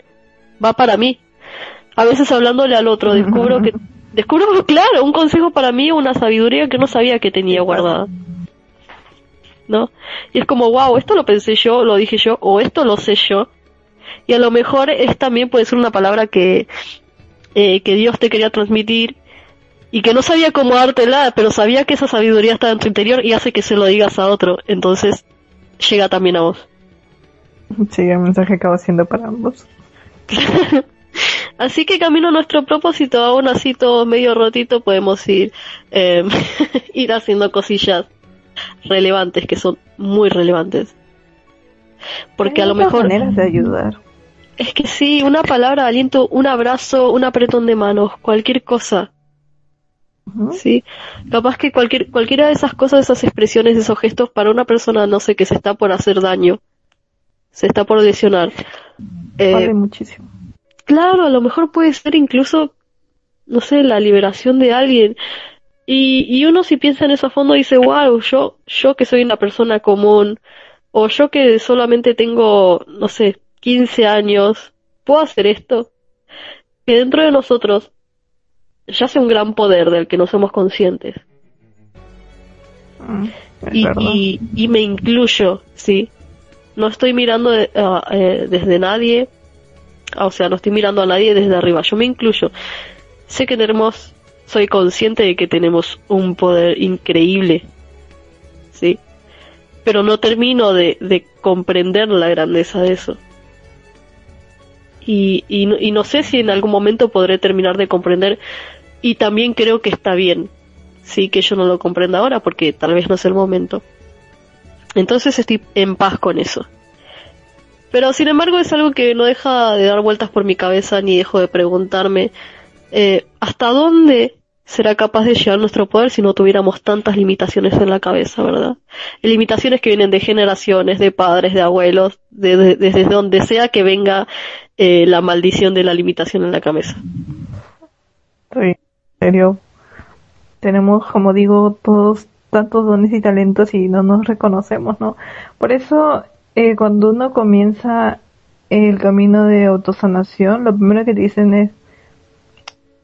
va para mí. A veces hablándole al otro, descubro que, descubro, claro, un consejo para mí, una sabiduría que no sabía que tenía guardada. ¿no? Y es como, wow, esto lo pensé yo, lo dije yo, o esto lo sé yo. Y a lo mejor es también puede ser una palabra que, eh, que Dios te quería transmitir y que no sabía cómo dártela, pero sabía que esa sabiduría está en tu interior y hace que se lo digas a otro. Entonces, llega también a vos. Sí, el mensaje acaba siendo para ambos. así que camino a nuestro propósito, aún así todo medio rotito, podemos ir, eh, ir haciendo cosillas relevantes, que son muy relevantes. Porque a lo mejor... maneras de ayudar. Es que sí, una palabra de aliento, un abrazo, un apretón de manos, cualquier cosa. Sí, capaz que cualquier, cualquiera de esas cosas, esas expresiones, esos gestos para una persona, no sé, que se está por hacer daño, se está por lesionar. Eh, muchísimo. Claro, a lo mejor puede ser incluso, no sé, la liberación de alguien. Y, y uno si piensa en eso a fondo dice, wow, yo, yo que soy una persona común, o yo que solamente tengo, no sé, 15 años, ¿puedo hacer esto? Que dentro de nosotros yace un gran poder del que no somos conscientes. Mm, y, y, me incluyo, sí. No estoy mirando eh, eh, desde nadie, o sea, no estoy mirando a nadie desde arriba, yo me incluyo. Sé que tenemos, soy consciente de que tenemos un poder increíble, sí. Pero no termino de, de comprender la grandeza de eso. Y, y, y no sé si en algún momento podré terminar de comprender y también creo que está bien, sí, que yo no lo comprenda ahora porque tal vez no es el momento. Entonces estoy en paz con eso. Pero sin embargo es algo que no deja de dar vueltas por mi cabeza ni dejo de preguntarme eh, hasta dónde será capaz de llegar nuestro poder si no tuviéramos tantas limitaciones en la cabeza, ¿verdad? limitaciones que vienen de generaciones, de padres, de abuelos, desde donde sea que venga eh, la maldición de la limitación en la cabeza. Sí serio. Tenemos, como digo, todos tantos dones y talentos y no nos reconocemos, ¿no? Por eso, eh, cuando uno comienza el camino de autosanación, lo primero que te dicen es,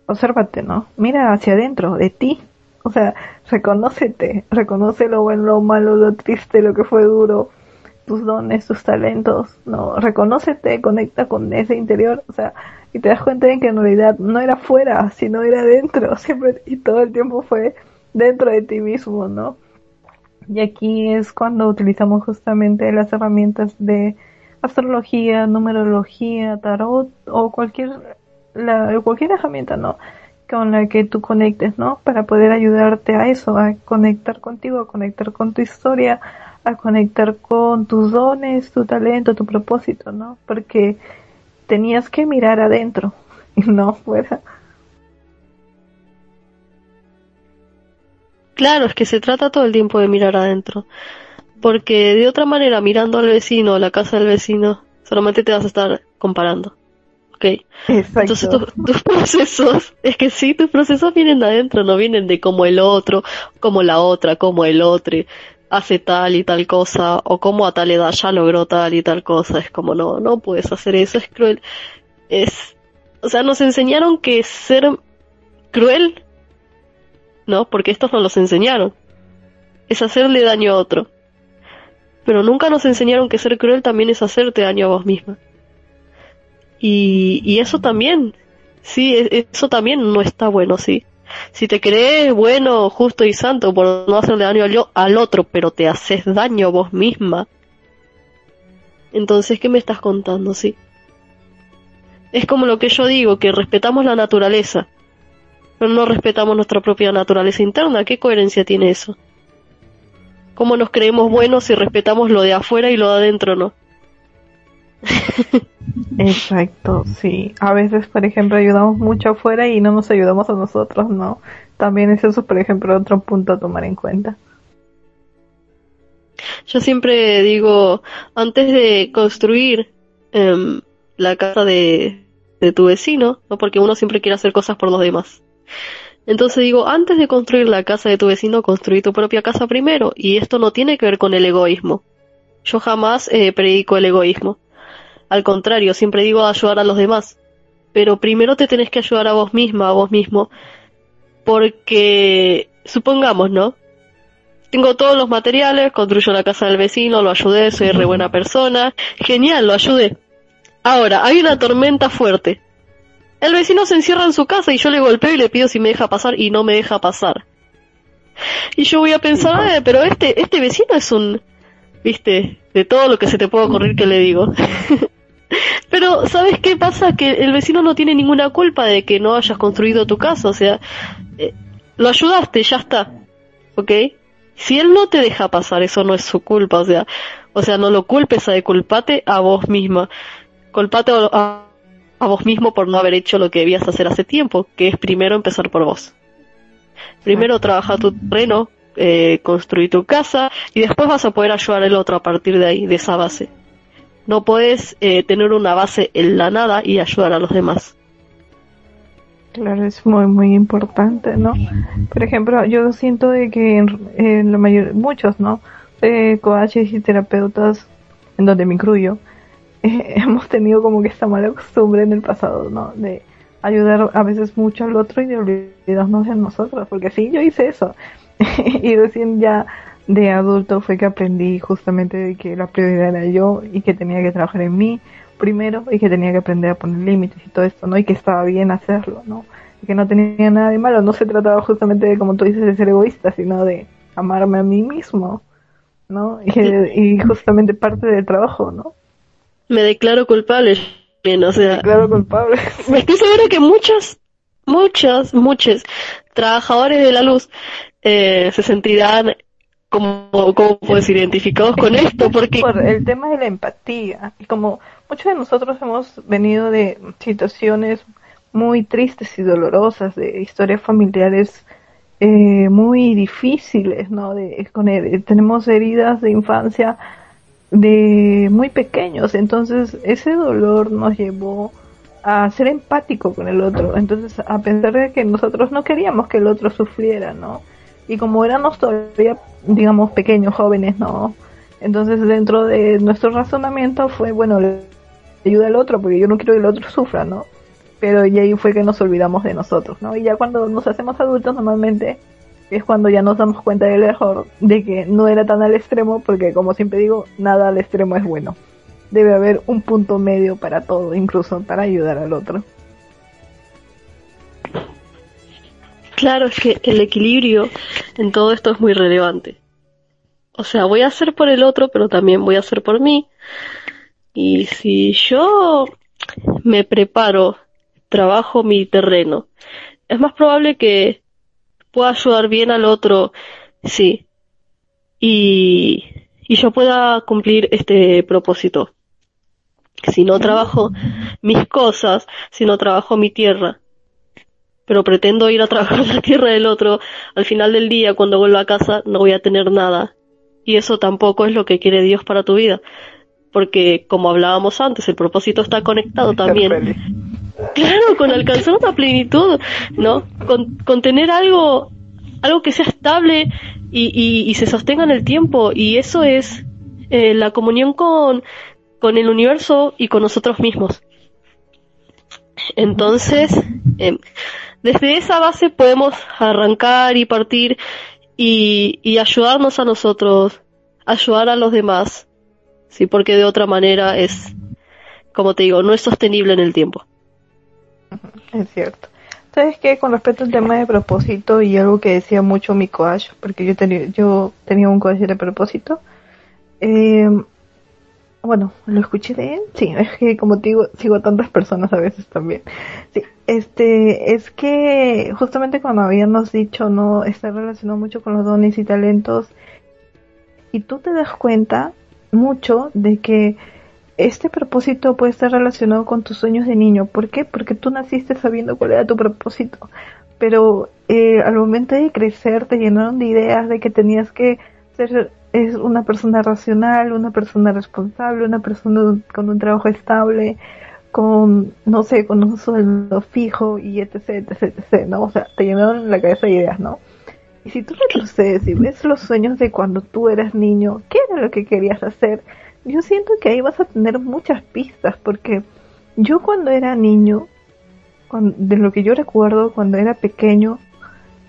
obsérvate, ¿no? Mira hacia adentro, de ti. O sea, reconócete, reconoce lo bueno, lo malo, lo triste, lo que fue duro, tus dones, tus talentos, ¿no? Reconócete, conecta con ese interior, o sea, y te das cuenta de que en realidad no era fuera, sino era dentro, siempre y todo el tiempo fue dentro de ti mismo, ¿no? Y aquí es cuando utilizamos justamente las herramientas de astrología, numerología, tarot o cualquier la, cualquier herramienta, ¿no? Con la que tú conectes, ¿no? Para poder ayudarte a eso, a conectar contigo, a conectar con tu historia, a conectar con tus dones, tu talento, tu propósito, ¿no? Porque tenías que mirar adentro y no fuera. Claro, es que se trata todo el tiempo de mirar adentro. Porque de otra manera, mirando al vecino, la casa del vecino, solamente te vas a estar comparando. ¿Ok? Entonces tus procesos, es que sí, tus procesos vienen de adentro, no vienen de como el otro, como la otra, como el otro hace tal y tal cosa, o como a tal edad ya logró tal y tal cosa. Es como, no, no puedes hacer eso, es cruel. Es, o sea, nos enseñaron que ser cruel, ¿no? Porque estos no los enseñaron. Es hacerle daño a otro. Pero nunca nos enseñaron que ser cruel también es hacerte daño a vos misma. Y, y eso también, sí, e, eso también no está bueno, sí. Si te crees bueno, justo y santo por no hacerle daño al, otro, pero te haces daño a vos misma, entonces, ¿qué me estás contando? Sí. Es como lo que yo digo, que respetamos la naturaleza, pero no respetamos nuestra propia naturaleza interna. ¿Qué coherencia tiene eso? ¿Cómo nos creemos buenos si respetamos lo de afuera y lo de adentro no? Exacto, sí. A veces, por ejemplo, ayudamos mucho afuera y no nos ayudamos a nosotros, ¿no? También es eso, por ejemplo, otro punto a tomar en cuenta. Yo siempre digo, antes de construir em, la casa de, de tu vecino, ¿no? porque uno siempre quiere hacer cosas por los demás. Entonces digo, antes de construir la casa de tu vecino, construí tu propia casa primero. Y esto no tiene que ver con el egoísmo. Yo jamás eh, predico el egoísmo. Al contrario, siempre digo ayudar a los demás. Pero primero te tenés que ayudar a vos misma, a vos mismo. Porque, supongamos, ¿no? Tengo todos los materiales, construyo la casa del vecino, lo ayudé, soy re buena persona. Genial, lo ayudé. Ahora, hay una tormenta fuerte. El vecino se encierra en su casa y yo le golpeo y le pido si me deja pasar y no me deja pasar. Y yo voy a pensar, eh, pero este, este vecino es un, viste, de todo lo que se te puede ocurrir que le digo. Pero, ¿sabes qué pasa? Que el vecino no tiene ninguna culpa de que no hayas construido tu casa, o sea, eh, lo ayudaste, ya está, ¿ok? Si él no te deja pasar, eso no es su culpa, o sea, o sea, no lo culpes a culpate a vos misma. Colpate a, a vos mismo por no haber hecho lo que debías hacer hace tiempo, que es primero empezar por vos. Primero trabaja tu terreno, eh, construir tu casa y después vas a poder ayudar al otro a partir de ahí, de esa base. No puedes eh, tener una base en la nada y ayudar a los demás. Claro, es muy, muy importante, ¿no? Por ejemplo, yo siento de que en, la mayor, muchos, ¿no? Eh, coaches y terapeutas, en donde me incluyo, eh, hemos tenido como que esta mala costumbre en el pasado, ¿no? De ayudar a veces mucho al otro y de olvidarnos de nosotros, porque sí, yo hice eso. y recién ya de adulto fue que aprendí justamente de que la prioridad era yo y que tenía que trabajar en mí primero y que tenía que aprender a poner límites y todo esto, ¿no? Y que estaba bien hacerlo, ¿no? Y que no tenía nada de malo, no se trataba justamente de, como tú dices, de ser egoísta, sino de amarme a mí mismo, ¿no? Y, y justamente parte del trabajo, ¿no? Me declaro culpable, o sea... Me declaro culpable. Me estoy segura que muchos, muchos, muchos trabajadores de la luz eh, se sentirán como, ¿cómo puedo decir? Identificados con esto, porque... Por el tema de la empatía, y como muchos de nosotros hemos venido de situaciones muy tristes y dolorosas, de historias familiares eh, muy difíciles, ¿no? De, con tenemos heridas de infancia de muy pequeños, entonces ese dolor nos llevó a ser empático con el otro, entonces a pensar de que nosotros no queríamos que el otro sufriera, ¿no? Y como éramos todavía, digamos, pequeños, jóvenes, ¿no? Entonces dentro de nuestro razonamiento fue, bueno, ayuda al otro porque yo no quiero que el otro sufra, ¿no? Pero y ahí fue que nos olvidamos de nosotros, ¿no? Y ya cuando nos hacemos adultos normalmente es cuando ya nos damos cuenta del error de que no era tan al extremo porque como siempre digo, nada al extremo es bueno. Debe haber un punto medio para todo, incluso para ayudar al otro. Claro, es que el equilibrio en todo esto es muy relevante. O sea, voy a hacer por el otro, pero también voy a hacer por mí. Y si yo me preparo, trabajo mi terreno, es más probable que pueda ayudar bien al otro, sí. Y, y yo pueda cumplir este propósito. Si no trabajo mis cosas, si no trabajo mi tierra, pero pretendo ir a trabajar la tierra del otro, al final del día, cuando vuelva a casa, no voy a tener nada. Y eso tampoco es lo que quiere Dios para tu vida porque como hablábamos antes, el propósito está conectado también. Claro, con alcanzar una plenitud, ¿no? Con, tener algo, algo que sea estable y, y, se sostenga en el tiempo, y eso es eh, la comunión con, con el universo y con nosotros mismos. Entonces, em, desde esa base podemos arrancar y partir y, y ayudarnos a nosotros, ayudar a los demás, ¿sí? Porque de otra manera es, como te digo, no es sostenible en el tiempo. Es cierto. ¿Sabes qué? Con respecto al tema de propósito y algo que decía mucho mi coach, porque yo tenía, yo tenía un coach de propósito, eh, bueno, lo escuché de él, sí, es que como te digo, sigo a tantas personas a veces también. Sí, este, es que justamente cuando habíamos dicho, no, está relacionado mucho con los dones y talentos, y tú te das cuenta mucho de que este propósito puede estar relacionado con tus sueños de niño. ¿Por qué? Porque tú naciste sabiendo cuál era tu propósito. Pero eh, al momento de crecer te llenaron de ideas de que tenías que ser es una persona racional, una persona responsable, una persona con un trabajo estable, con, no sé, con un sueldo fijo y etc, etc, etc, ¿no? O sea, te llenaron la cabeza de ideas, ¿no? Y si tú retrocedes y ves los sueños de cuando tú eras niño, ¿qué era lo que querías hacer? Yo siento que ahí vas a tener muchas pistas, porque yo cuando era niño, de lo que yo recuerdo cuando era pequeño,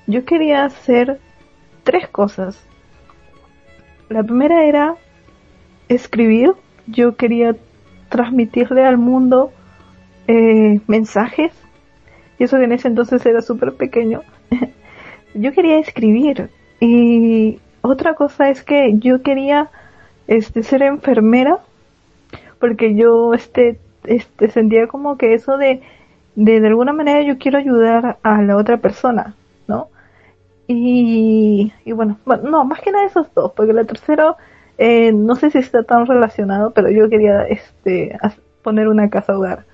yo quería hacer tres cosas. La primera era escribir, yo quería transmitirle al mundo eh, mensajes, y eso que en ese entonces era súper pequeño. yo quería escribir y otra cosa es que yo quería este ser enfermera porque yo este este sentía como que eso de de, alguna manera yo quiero ayudar a la otra persona no y, y bueno, no más que nada esos dos porque el tercero eh, no sé si está tan relacionado pero yo quería este poner una casa hogar,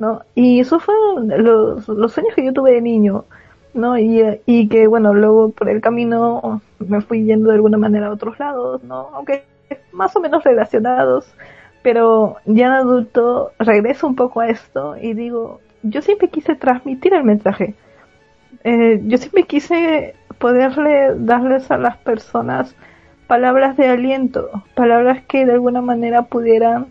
¿no? Y eso fueron los, los sueños que yo tuve de niño, ¿no? Y, y que, bueno, luego por el camino me fui yendo de alguna manera a otros lados, ¿no? Aunque más o menos relacionados, pero ya de adulto regreso un poco a esto y digo, yo siempre quise transmitir el mensaje. Eh, yo siempre quise poderle darles a las personas palabras de aliento, palabras que de alguna manera pudieran,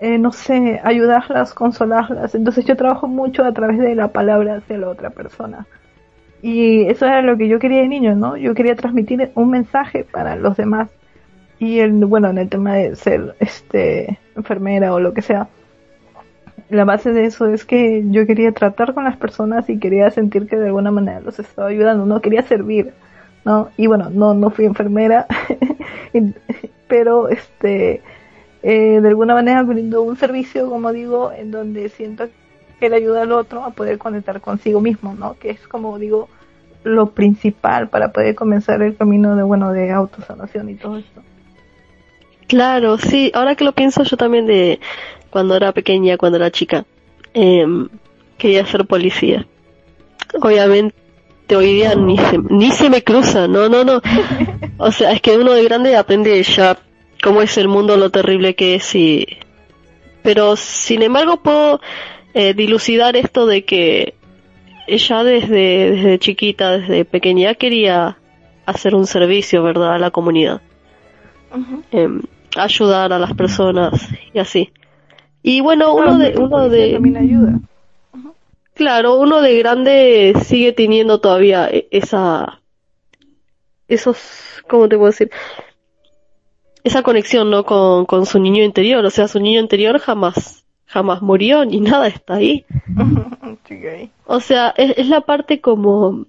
eh, no sé, ayudarlas, consolarlas. Entonces yo trabajo mucho a través de la palabra hacia la otra persona. Y eso era lo que yo quería de niño, ¿no? Yo quería transmitir un mensaje para los demás. Y el, bueno, en el tema de ser este enfermera o lo que sea, la base de eso es que yo quería tratar con las personas y quería sentir que de alguna manera los estaba ayudando, no quería servir, ¿no? Y bueno, no, no fui enfermera, pero este, eh, de alguna manera brindo un servicio, como digo, en donde siento que le ayuda al otro a poder conectar consigo mismo, ¿no? Que es como digo, lo principal para poder comenzar el camino de, bueno, de autosanación y todo esto. Claro, sí, ahora que lo pienso yo también de cuando era pequeña, cuando era chica, em, quería ser policía. Obviamente hoy día ni se, ni se me cruza, no, no, no. O sea, es que uno de grande aprende ya cómo es el mundo, lo terrible que es y... Pero sin embargo puedo eh, dilucidar esto de que ella desde, desde chiquita, desde pequeña, quería hacer un servicio, ¿verdad?, a la comunidad. Ayudar a las personas y así. Y bueno, uno de... Uno de también ayuda. Claro, uno de grande sigue teniendo todavía e, esa, esos, ¿cómo te puedo decir? Esa conexión, ¿no? Con, con su niño interior. O sea, su niño interior jamás, jamás murió ni nada está ahí. O sea, es, es la parte como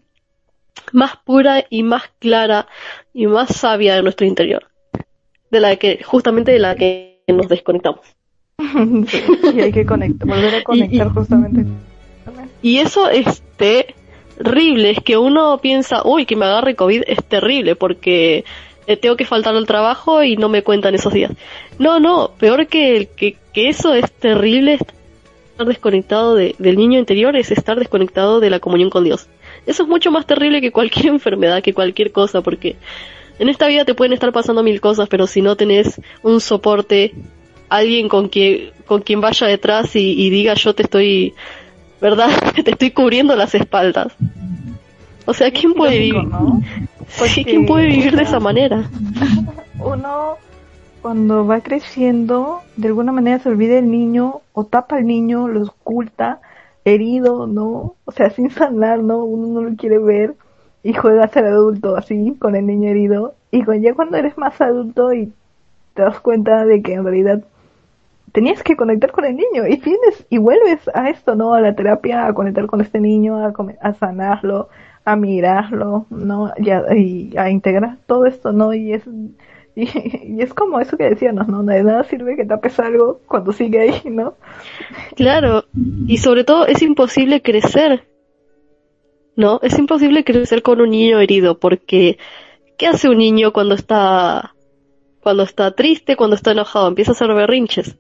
más pura y más clara y más sabia de nuestro interior. De la que, justamente de la que nos desconectamos. y hay que conectar, volver a conectar justamente y eso es terrible, es que uno piensa, uy, que me agarre COVID es terrible porque eh, tengo que faltar al trabajo y no me cuentan esos días. No, no, peor que, que, que eso es terrible, estar desconectado del niño interior es estar desconectado de la comunión con Dios. Eso es mucho más terrible que cualquier enfermedad, que cualquier cosa, porque en esta vida te pueden estar pasando mil cosas, pero si no tenés un soporte, alguien con quien, con quien vaya detrás y, y diga yo te estoy ¿verdad? Te estoy cubriendo las espaldas. O sea, ¿quién puede vivir? ¿quién puede vivir de esa manera? Uno, cuando va creciendo, de alguna manera se olvida del niño, o tapa al niño, lo oculta, herido, ¿no? O sea, sin sanar, ¿no? Uno no lo quiere ver y juega a ser adulto así, con el niño herido. Y ya cuando eres más adulto y te das cuenta de que en realidad tenías que conectar con el niño y vienes y vuelves a esto, ¿no? A la terapia, a conectar con este niño, a, a sanarlo, a mirarlo, ¿no? Y a, y a, integrar todo esto, ¿no? Y es, y, es como eso que decíamos, ¿no? De nada sirve que tapes algo cuando sigue ahí, ¿no? Claro, y sobre todo es imposible crecer, ¿no? Es imposible crecer con un niño herido porque ¿qué hace un niño cuando está cuando está triste, cuando está enojado? Empieza a hacer berrinches.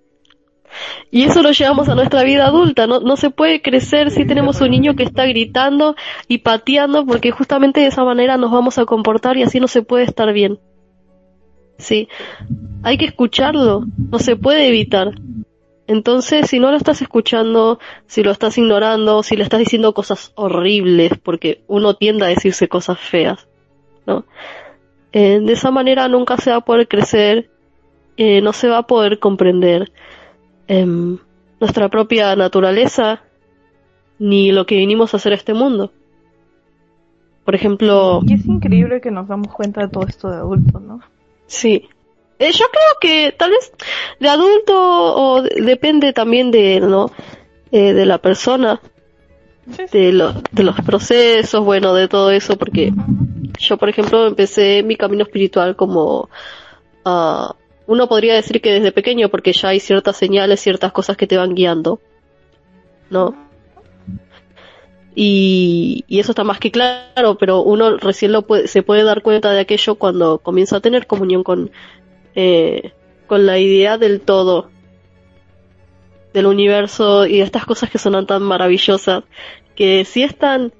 Y eso lo llevamos a nuestra vida adulta. No, no se puede crecer si tenemos un niño que está gritando y pateando porque justamente de esa manera nos vamos a comportar y así no se puede estar bien. Sí. Hay que escucharlo. No se puede evitar. Entonces, si no lo estás escuchando, si lo estás ignorando, si le estás diciendo cosas horribles, porque uno tiende a decirse cosas feas, ¿no? Eh, de esa manera nunca se va a poder crecer, eh, no se va a poder comprender Em, nuestra propia naturaleza ni lo que vinimos a hacer a este mundo. Por ejemplo... Y es increíble que nos damos cuenta de todo esto de adultos, ¿no? Sí. Eh, yo creo que tal vez de adulto o depende también de, ¿no? Eh, de la persona, De, los de los procesos, bueno, de todo eso, porque yo, por ejemplo, empecé mi camino espiritual como uh, uno podría decir que desde pequeño, porque ya hay ciertas señales, ciertas cosas que te van guiando, ¿no? Y, eso está más que claro, pero uno recién lo puede, se puede dar cuenta de aquello cuando comienza a tener comunión con, eh, con la idea del todo. del universo y de estas cosas que son tan maravillosas, que sí están,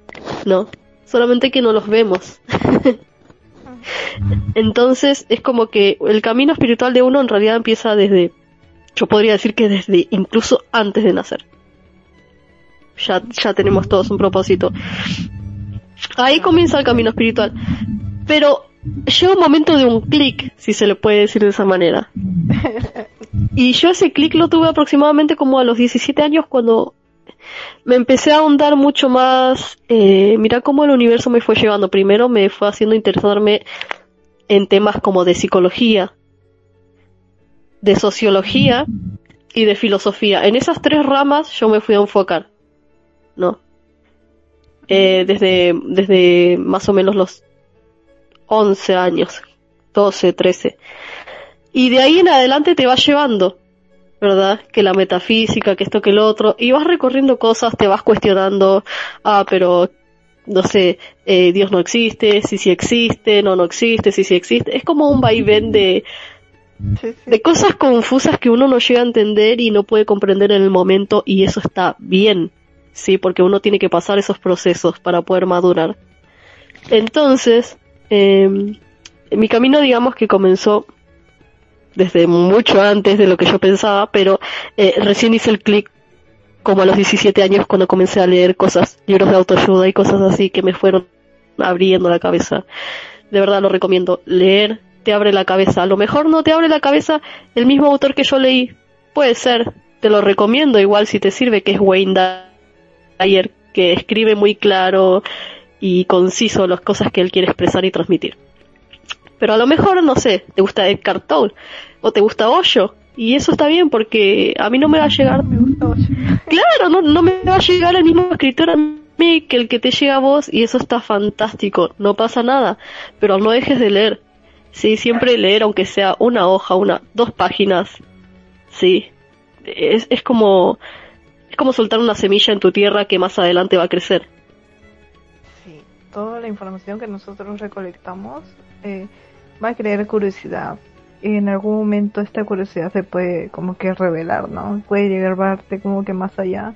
no, solamente que no los vemos. Entonces es como que el camino espiritual de uno en realidad empieza desde, yo podría decir que desde incluso antes de nacer. Ya, ya tenemos todos un propósito. Ahí comienza el camino espiritual. Pero llega un momento de un clic, si se le puede decir de esa manera. Y yo ese clic lo tuve aproximadamente como a los 17 años cuando me empecé a ahondar mucho más. Eh, mira cómo el universo me fue llevando. Primero me fue haciendo interesarme en temas como de psicología, de sociología y de filosofía. En esas tres ramas yo me fui a enfocar, ¿no? Eh, desde, desde más o menos los 11 años, 12, 13. Y de ahí en adelante te va llevando, ¿verdad? Que la metafísica, que esto, que lo otro, y vas recorriendo cosas, te vas cuestionando, ah, pero, no sé, eh, Dios no existe, si sí existe, no, no existe, si sí existe. Es como un vaivén de, de cosas confusas que uno no llega a entender y no puede comprender en el momento, y eso está bien, sí, porque uno tiene que pasar esos procesos para poder madurar. Entonces, eh, mi camino digamos que comenzó desde mucho antes de lo que yo pensaba, pero eh, recién hice el clic como a los 17 años cuando comencé a leer cosas, libros de autoayuda y cosas así que me fueron abriendo la cabeza. De verdad lo recomiendo. Leer te abre la cabeza. A lo mejor no te abre la cabeza el mismo autor que yo leí. Puede ser. Te lo recomiendo igual si te sirve, que es Wayne Dyer, que escribe muy claro, y conciso las cosas que él quiere expresar y transmitir. Pero a lo mejor, no sé, te gusta Ed Cartoon o te gusta Hoyo y eso está bien porque a mí no me va a llegar. Claro, no, no me va a llegar el mismo escritor a mí que el que te llega a vos y eso está fantástico, no pasa nada, pero no dejes de leer. Sí, siempre leer aunque sea una hoja, una, dos páginas. Sí, es, es como es como soltar una semilla en tu tierra que más adelante va a crecer toda la información que nosotros recolectamos eh, va a crear curiosidad. Y en algún momento esta curiosidad se puede como que revelar, ¿no? Puede llegar a parte como que más allá.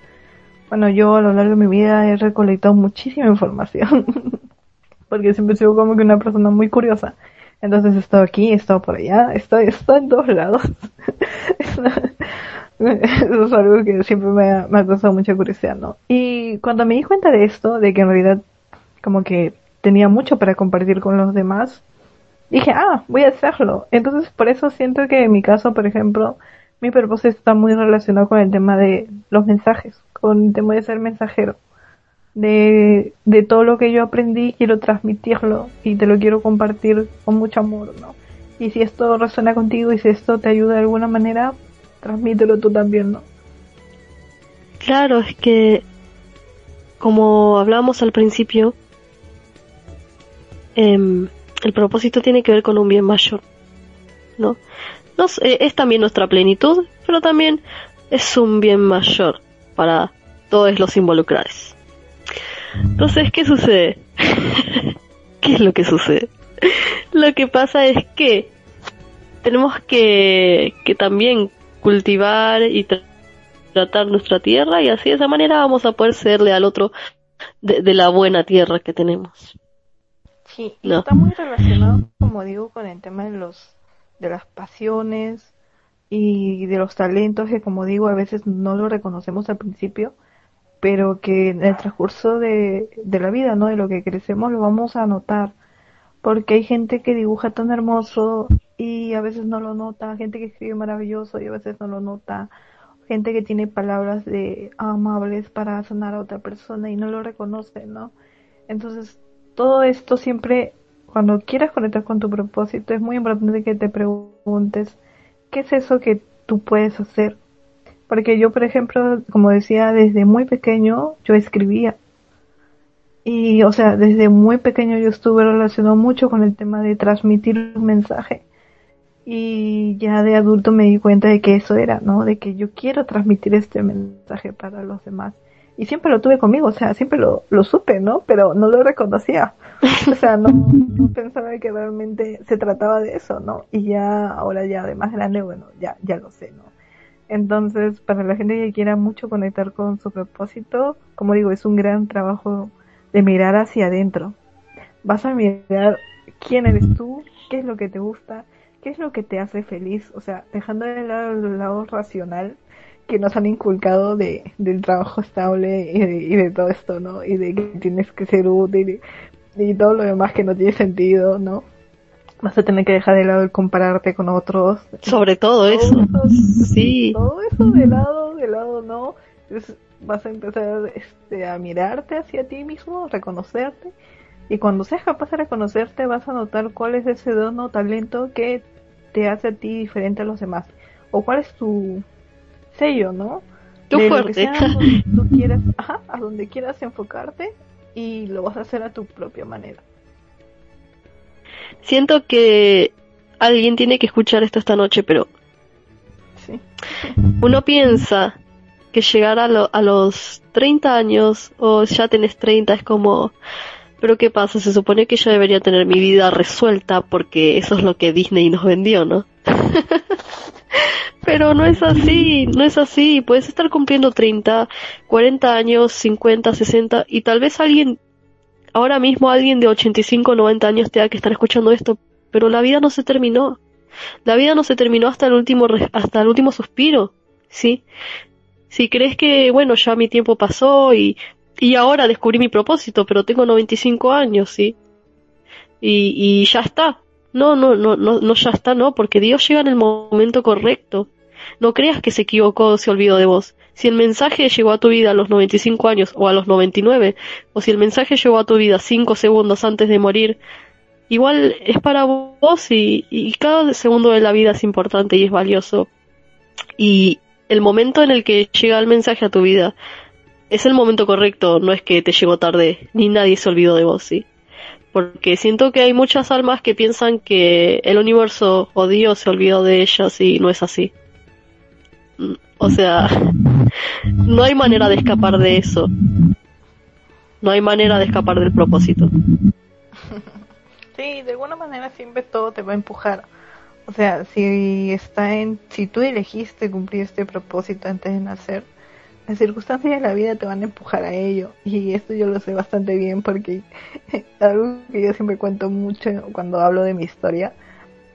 Bueno, yo a lo largo de mi vida he recolectado muchísima información. Porque siempre he sido como que una persona muy curiosa. Entonces he estado aquí, he estado por allá, estoy, estoy en todos lados. Eso es algo que siempre me ha, me ha causado mucha curiosidad, ¿no? Y cuando me di cuenta de esto, de que en realidad como que tenía mucho para compartir con los demás, dije, ah, voy a hacerlo. Entonces, por eso siento que en mi caso, por ejemplo, mi propósito está muy relacionado con el tema de los mensajes, con el tema de ser mensajero. De, de todo lo que yo aprendí, quiero transmitirlo y te lo quiero compartir con mucho amor, ¿no? Y si esto resuena contigo y si esto te ayuda de alguna manera, transmítelo tú también, ¿no? Claro, es que, como hablábamos al principio, Em, el propósito tiene que ver con un bien mayor, ¿no? Es también nuestra plenitud, pero también es un bien mayor para todos los involucrados. Entonces, ¿qué sucede? ¿Qué es lo que sucede? lo que pasa es que tenemos que también cultivar y tratar nuestra tierra y así de esa manera vamos a poder serle al otro de la buena tierra que tenemos. Sí, está muy relacionado, como digo, con el tema de los de las pasiones y de los talentos que, como digo, a veces no lo reconocemos al principio, pero que en el transcurso de, de la vida, ¿no? De lo que crecemos, lo vamos a notar. Porque hay gente que dibuja tan hermoso y a veces no lo nota, gente que escribe maravilloso y a veces no lo nota, gente que tiene palabras de amables para sanar a otra persona y no lo reconoce, ¿no? Entonces todo esto siempre, cuando quieras conectar con tu propósito, es muy importante que te preguntes, ¿qué es eso que tú puedes hacer? Porque yo, por ejemplo, como decía, desde muy pequeño yo escribía. Y, o sea, desde muy pequeño yo estuve relacionado mucho con el tema de transmitir un mensaje. Y ya de adulto me di cuenta de que eso era, ¿no? De que yo quiero transmitir este mensaje para los demás y siempre lo tuve conmigo, o sea, siempre lo, lo supe, ¿no? Pero no lo reconocía. O sea, no, pensaba que realmente se trataba de eso, ¿no? Y ya, ahora ya de más grande, bueno, ya, ya lo sé, ¿no? Entonces, para la gente que quiera mucho conectar con su propósito, como digo, es un gran trabajo de mirar hacia adentro. Vas a mirar quién eres tú, qué es lo que te gusta, qué es lo que te hace feliz, o sea, dejando de lado el lado racional que nos han inculcado de, del trabajo estable y de, todo esto, ¿no? Y de que tienes que ser útil y, todo lo demás que no tiene sentido, ¿no? Vas a tener que dejar de lado el compararte con otros. Sobre todo, eso. sí. Todo eso de lado, de lado no. vas a empezar este, a mirarte hacia ti mismo, reconocerte. Y cuando seas capaz de reconocerte, vas a notar cuál es ese don o talento que te hace a ti diferente a los demás. O cuál es tu, sello, ¿no? Tu fuerte. tú quieras, ajá, a donde quieras enfocarte y lo vas a hacer a tu propia manera. Siento que alguien tiene que escuchar esto esta noche, pero sí. uno piensa que llegar a, a los 30 años o ya tenés 30 es como, pero ¿qué pasa? Se supone que yo debería tener mi vida resuelta porque eso es lo que Disney nos vendió, ¿no? Pero no es así, no es así. Puedes estar cumpliendo 30, 40 años, 50, 60 y tal vez alguien, ahora mismo alguien de 85, 90 años tenga que estar escuchando esto, pero la vida no se terminó. La vida no se terminó hasta el último, hasta el último suspiro, ¿sí? Si crees que, bueno, ya mi tiempo pasó y, y ahora descubrí mi propósito, pero tengo 95 años, ¿sí? Y, y ya está. No, no, no, no, no ya está, no, porque Dios llega en el momento correcto. No creas que se equivocó o se olvidó de vos. Si el mensaje llegó a tu vida a los 95 años o a los 99, o si el mensaje llegó a tu vida 5 segundos antes de morir, igual es para vos y, y cada segundo de la vida es importante y es valioso. Y el momento en el que llega el mensaje a tu vida es el momento correcto, no es que te llegó tarde, ni nadie se olvidó de vos, ¿sí? Porque siento que hay muchas almas que piensan que el universo o Dios se olvidó de ellas y no es así. O sea, no hay manera de escapar de eso. No hay manera de escapar del propósito. Sí, de alguna manera siempre todo te va a empujar. O sea, si está en, si tú elegiste cumplir este propósito antes de nacer, las circunstancias de la vida te van a empujar a ello. Y esto yo lo sé bastante bien porque algo que yo siempre cuento mucho cuando hablo de mi historia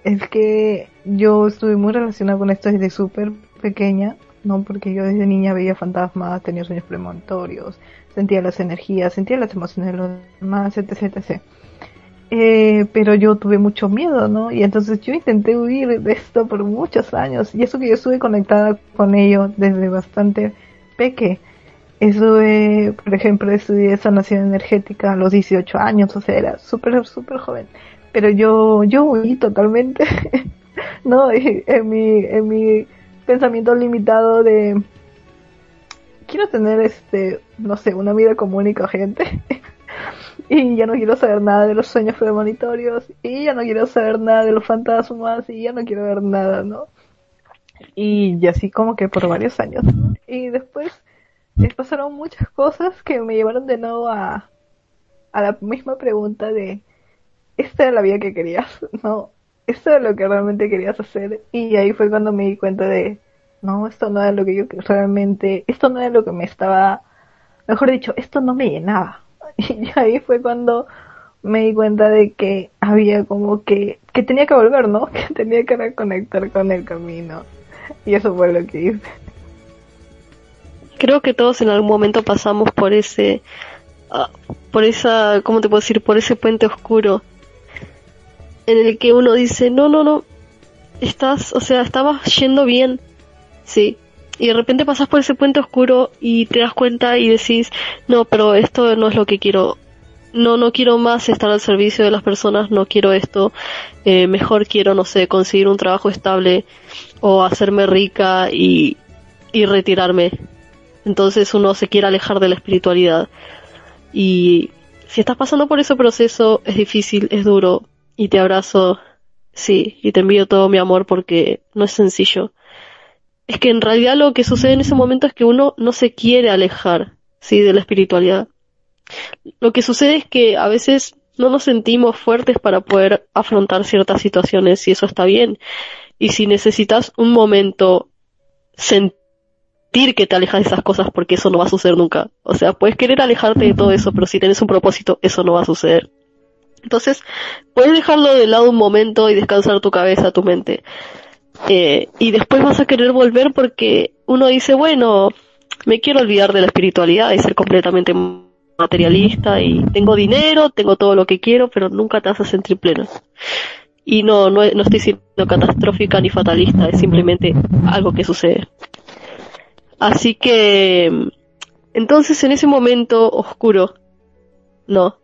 es que yo estuve muy relacionada con esto desde súper pequeña, ¿no? Porque yo desde niña veía fantasmas, tenía sueños premonitorios, sentía las energías, sentía las emociones de los demás, etc, etc. Eh, pero yo tuve mucho miedo, ¿no? Y entonces yo intenté huir de esto por muchos años. Y eso que yo estuve conectada con ello desde bastante peque. Eso, por ejemplo, estudié sanación energética a los 18 años, o sea, era súper, súper joven. Pero yo, yo huí totalmente, ¿no? En mi, en mi pensamiento limitado de, quiero tener, este, no sé, una vida común y corriente. y ya no quiero saber nada de los sueños premonitorios, y ya no quiero saber nada de los fantasmas, y ya no quiero ver nada, ¿no? Y, así como que por varios años. Y después les pasaron muchas cosas que me llevaron de nuevo a, a la misma pregunta de, ¿esta era la vida que querías? No, esto era lo que realmente querías hacer. Y ahí fue cuando me di cuenta de, no, esto no era lo que yo realmente, esto no era lo que me estaba, mejor dicho, esto no me llenaba. Y ahí fue cuando me di cuenta de que había como que, que tenía que volver, ¿no? Que tenía que reconectar con el camino. Y eso fue lo que hice. Creo que todos en algún momento pasamos por ese, ah, por esa, ¿cómo te puedo decir? Por ese puente oscuro en el que uno dice, no, no, no, estás, o sea, estabas yendo bien, sí. Y de repente pasas por ese puente oscuro y te das cuenta y decís, no, pero esto no es lo que quiero. No, no quiero más estar al servicio de las personas, no quiero esto. Eh, mejor quiero, no sé, conseguir un trabajo estable o hacerme rica y, y retirarme. Entonces uno se quiere alejar de la espiritualidad. Y si estás pasando por ese proceso, es difícil, es duro, y te abrazo, sí, y te envío todo mi amor porque no es sencillo. Es que en realidad lo que sucede en ese momento es que uno no se quiere alejar, sí, de la espiritualidad. Lo que sucede es que a veces no nos sentimos fuertes para poder afrontar ciertas situaciones y eso está bien. Y si necesitas un momento sentir que te alejas de esas cosas porque eso no va a suceder nunca. O sea, puedes querer alejarte de todo eso, pero si tienes un propósito, eso no va a suceder. Entonces, puedes dejarlo de lado un momento y descansar tu cabeza, tu mente. Eh, y después vas a querer volver porque uno dice, bueno, me quiero olvidar de la espiritualidad y ser completamente materialista y tengo dinero, tengo todo lo que quiero, pero nunca te vas a sentir pleno. Y no, no, no estoy siendo catastrófica ni fatalista, es simplemente algo que sucede. Así que, entonces en ese momento oscuro, no.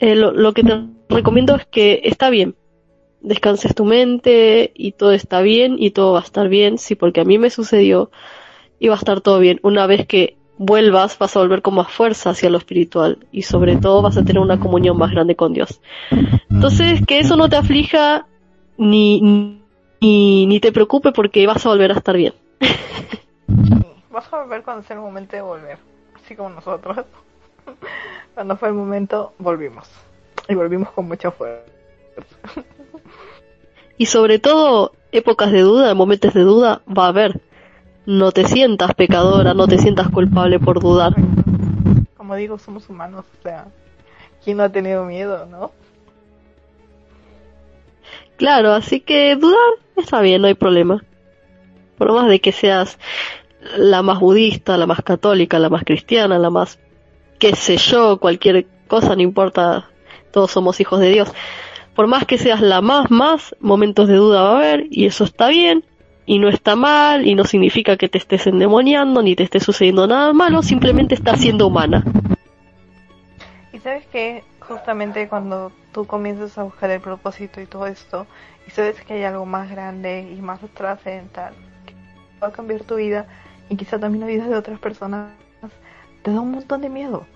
Eh, lo, lo que te recomiendo es que está bien, descanses tu mente y todo está bien y todo va a estar bien, sí, porque a mí me sucedió y va a estar todo bien. Una vez que vuelvas, vas a volver con más fuerza hacia lo espiritual y sobre todo vas a tener una comunión más grande con Dios. Entonces, que eso no te aflija ni, ni, ni te preocupe porque vas a volver a estar bien. Vas a volver cuando sea el momento de volver, así como nosotros. Cuando fue el momento, volvimos. Y volvimos con mucha fuerza. Y sobre todo, épocas de duda, momentos de duda, va a haber. No te sientas pecadora, no te sientas culpable por dudar. Como digo, somos humanos, o sea, ¿quién no ha tenido miedo, no? Claro, así que dudar está bien, no hay problema. Por más de que seas la más budista, la más católica, la más cristiana, la más qué sé yo, cualquier cosa, no importa, todos somos hijos de Dios. Por más que seas la más, más, momentos de duda va a haber, y eso está bien, y no está mal, y no significa que te estés endemoniando, ni te esté sucediendo nada malo, simplemente estás siendo humana. Y sabes que justamente cuando tú comienzas a buscar el propósito y todo esto, y sabes que hay algo más grande y más trascendental que va a cambiar tu vida y quizá también la vida de otras personas, te da un montón de miedo.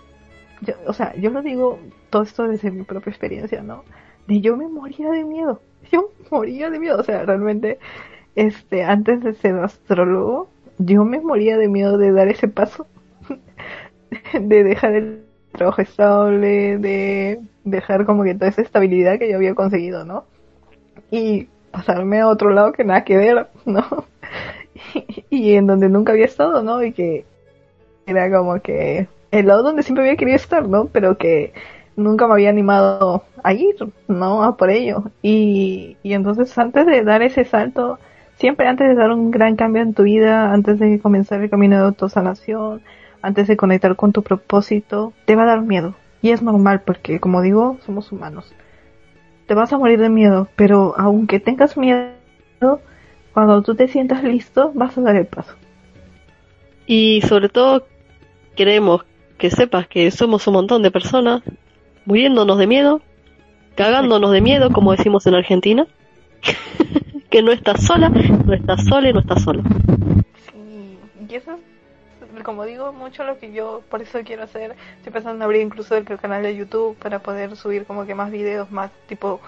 Yo, o sea, yo lo digo todo esto desde mi propia experiencia, ¿no? De yo me moría de miedo. Yo moría de miedo. O sea, realmente, este, antes de ser astrólogo, yo me moría de miedo de dar ese paso. de dejar el trabajo estable, de dejar como que toda esa estabilidad que yo había conseguido, ¿no? Y pasarme a otro lado que nada que ver, ¿no? y, y en donde nunca había estado, ¿no? Y que era como que el lado donde siempre había querido estar, ¿no? Pero que nunca me había animado a ir, ¿no? A por ello. Y, y entonces antes de dar ese salto, siempre antes de dar un gran cambio en tu vida, antes de comenzar el camino de autosanación, antes de conectar con tu propósito, te va a dar miedo. Y es normal porque, como digo, somos humanos. Te vas a morir de miedo, pero aunque tengas miedo, cuando tú te sientas listo, vas a dar el paso. Y sobre todo, queremos que sepas que somos un montón de personas muriéndonos de miedo, cagándonos de miedo, como decimos en Argentina, que no estás sola, no estás sola y no estás solo. Sí, y eso es, como digo, mucho lo que yo por eso quiero hacer. Estoy pensando en abrir incluso el canal de YouTube para poder subir como que más videos, más tipo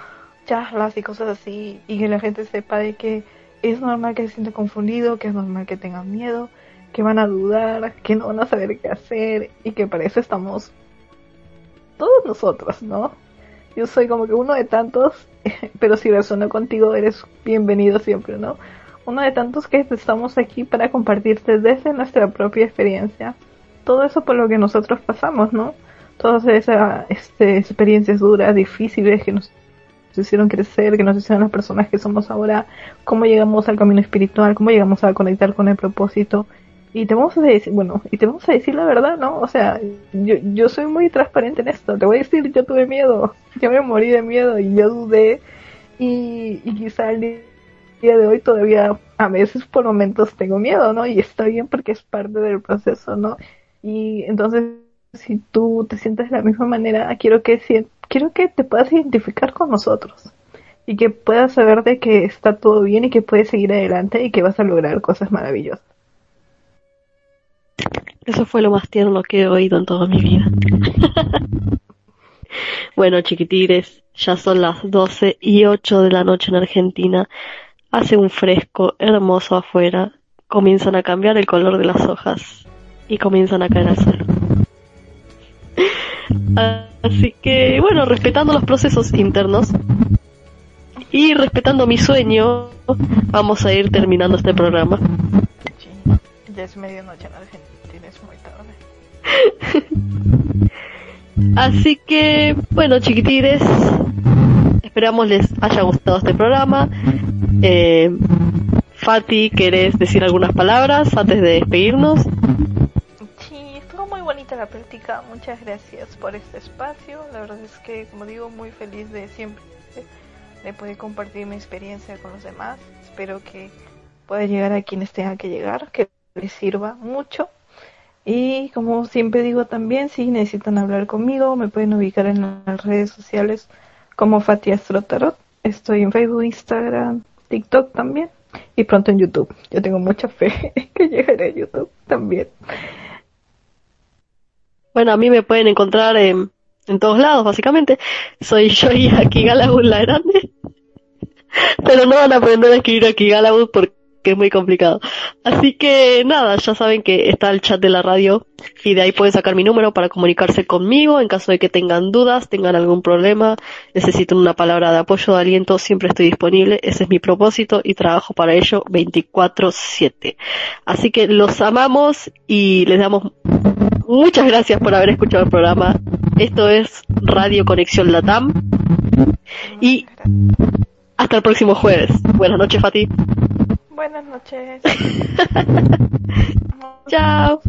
charlas y cosas así, y que la gente sepa de que es normal que se sienta confundido, que es normal que tengan miedo, que van a dudar, que no van a saber qué hacer y que para eso estamos todos nosotros, ¿no? Yo soy como que uno de tantos, pero si resuena contigo eres bienvenido siempre, ¿no? Uno de tantos que estamos aquí para compartirte desde nuestra propia experiencia todo eso por lo que nosotros pasamos, ¿no? Todas esas este, experiencias duras, difíciles que nos hicieron crecer, que nos hicieron las personas que somos ahora, cómo llegamos al camino espiritual, cómo llegamos a conectar con el propósito. Y te vamos a decir, bueno, y te vamos a decir la verdad, ¿no? O sea, yo, yo soy muy transparente en esto. Te voy a decir, yo tuve miedo, yo me morí de miedo y yo dudé. Y, y quizá el día de hoy todavía a veces por momentos tengo miedo, ¿no? Y está bien porque es parte del proceso, ¿no? Y entonces, si tú te sientes de la misma manera, quiero que, quiero que te puedas identificar con nosotros y que puedas saber de que está todo bien y que puedes seguir adelante y que vas a lograr cosas maravillosas. Eso fue lo más tierno que he oído en toda mi vida. bueno, chiquitires, ya son las 12 y 8 de la noche en Argentina. Hace un fresco hermoso afuera. Comienzan a cambiar el color de las hojas y comienzan a caer al suelo. Así que, bueno, respetando los procesos internos y respetando mi sueño, vamos a ir terminando este programa. ya es medianoche en Argentina. Así que, bueno, chiquitires, esperamos les haya gustado este programa. Eh, Fati, ¿querés decir algunas palabras antes de despedirnos? Sí, estuvo muy bonita la práctica. Muchas gracias por este espacio. La verdad es que, como digo, muy feliz de siempre de poder compartir mi experiencia con los demás. Espero que pueda llegar a quienes tenga que llegar, que les sirva mucho. Y como siempre digo también, si necesitan hablar conmigo, me pueden ubicar en las redes sociales como Fati Astrotarot. Estoy en Facebook, Instagram, TikTok también y pronto en YouTube. Yo tengo mucha fe que llegaré a YouTube también. Bueno, a mí me pueden encontrar en, en todos lados, básicamente. Soy yo y aquí Galabus la Grande. Pero no van a aprender a escribir aquí Galabus porque que es muy complicado. Así que nada, ya saben que está el chat de la radio y de ahí pueden sacar mi número para comunicarse conmigo en caso de que tengan dudas, tengan algún problema, necesiten una palabra de apoyo, de aliento, siempre estoy disponible, ese es mi propósito y trabajo para ello 24/7. Así que los amamos y les damos muchas gracias por haber escuchado el programa. Esto es Radio Conexión Latam y hasta el próximo jueves. Buenas noches, Fati. Buenas noches. Chao.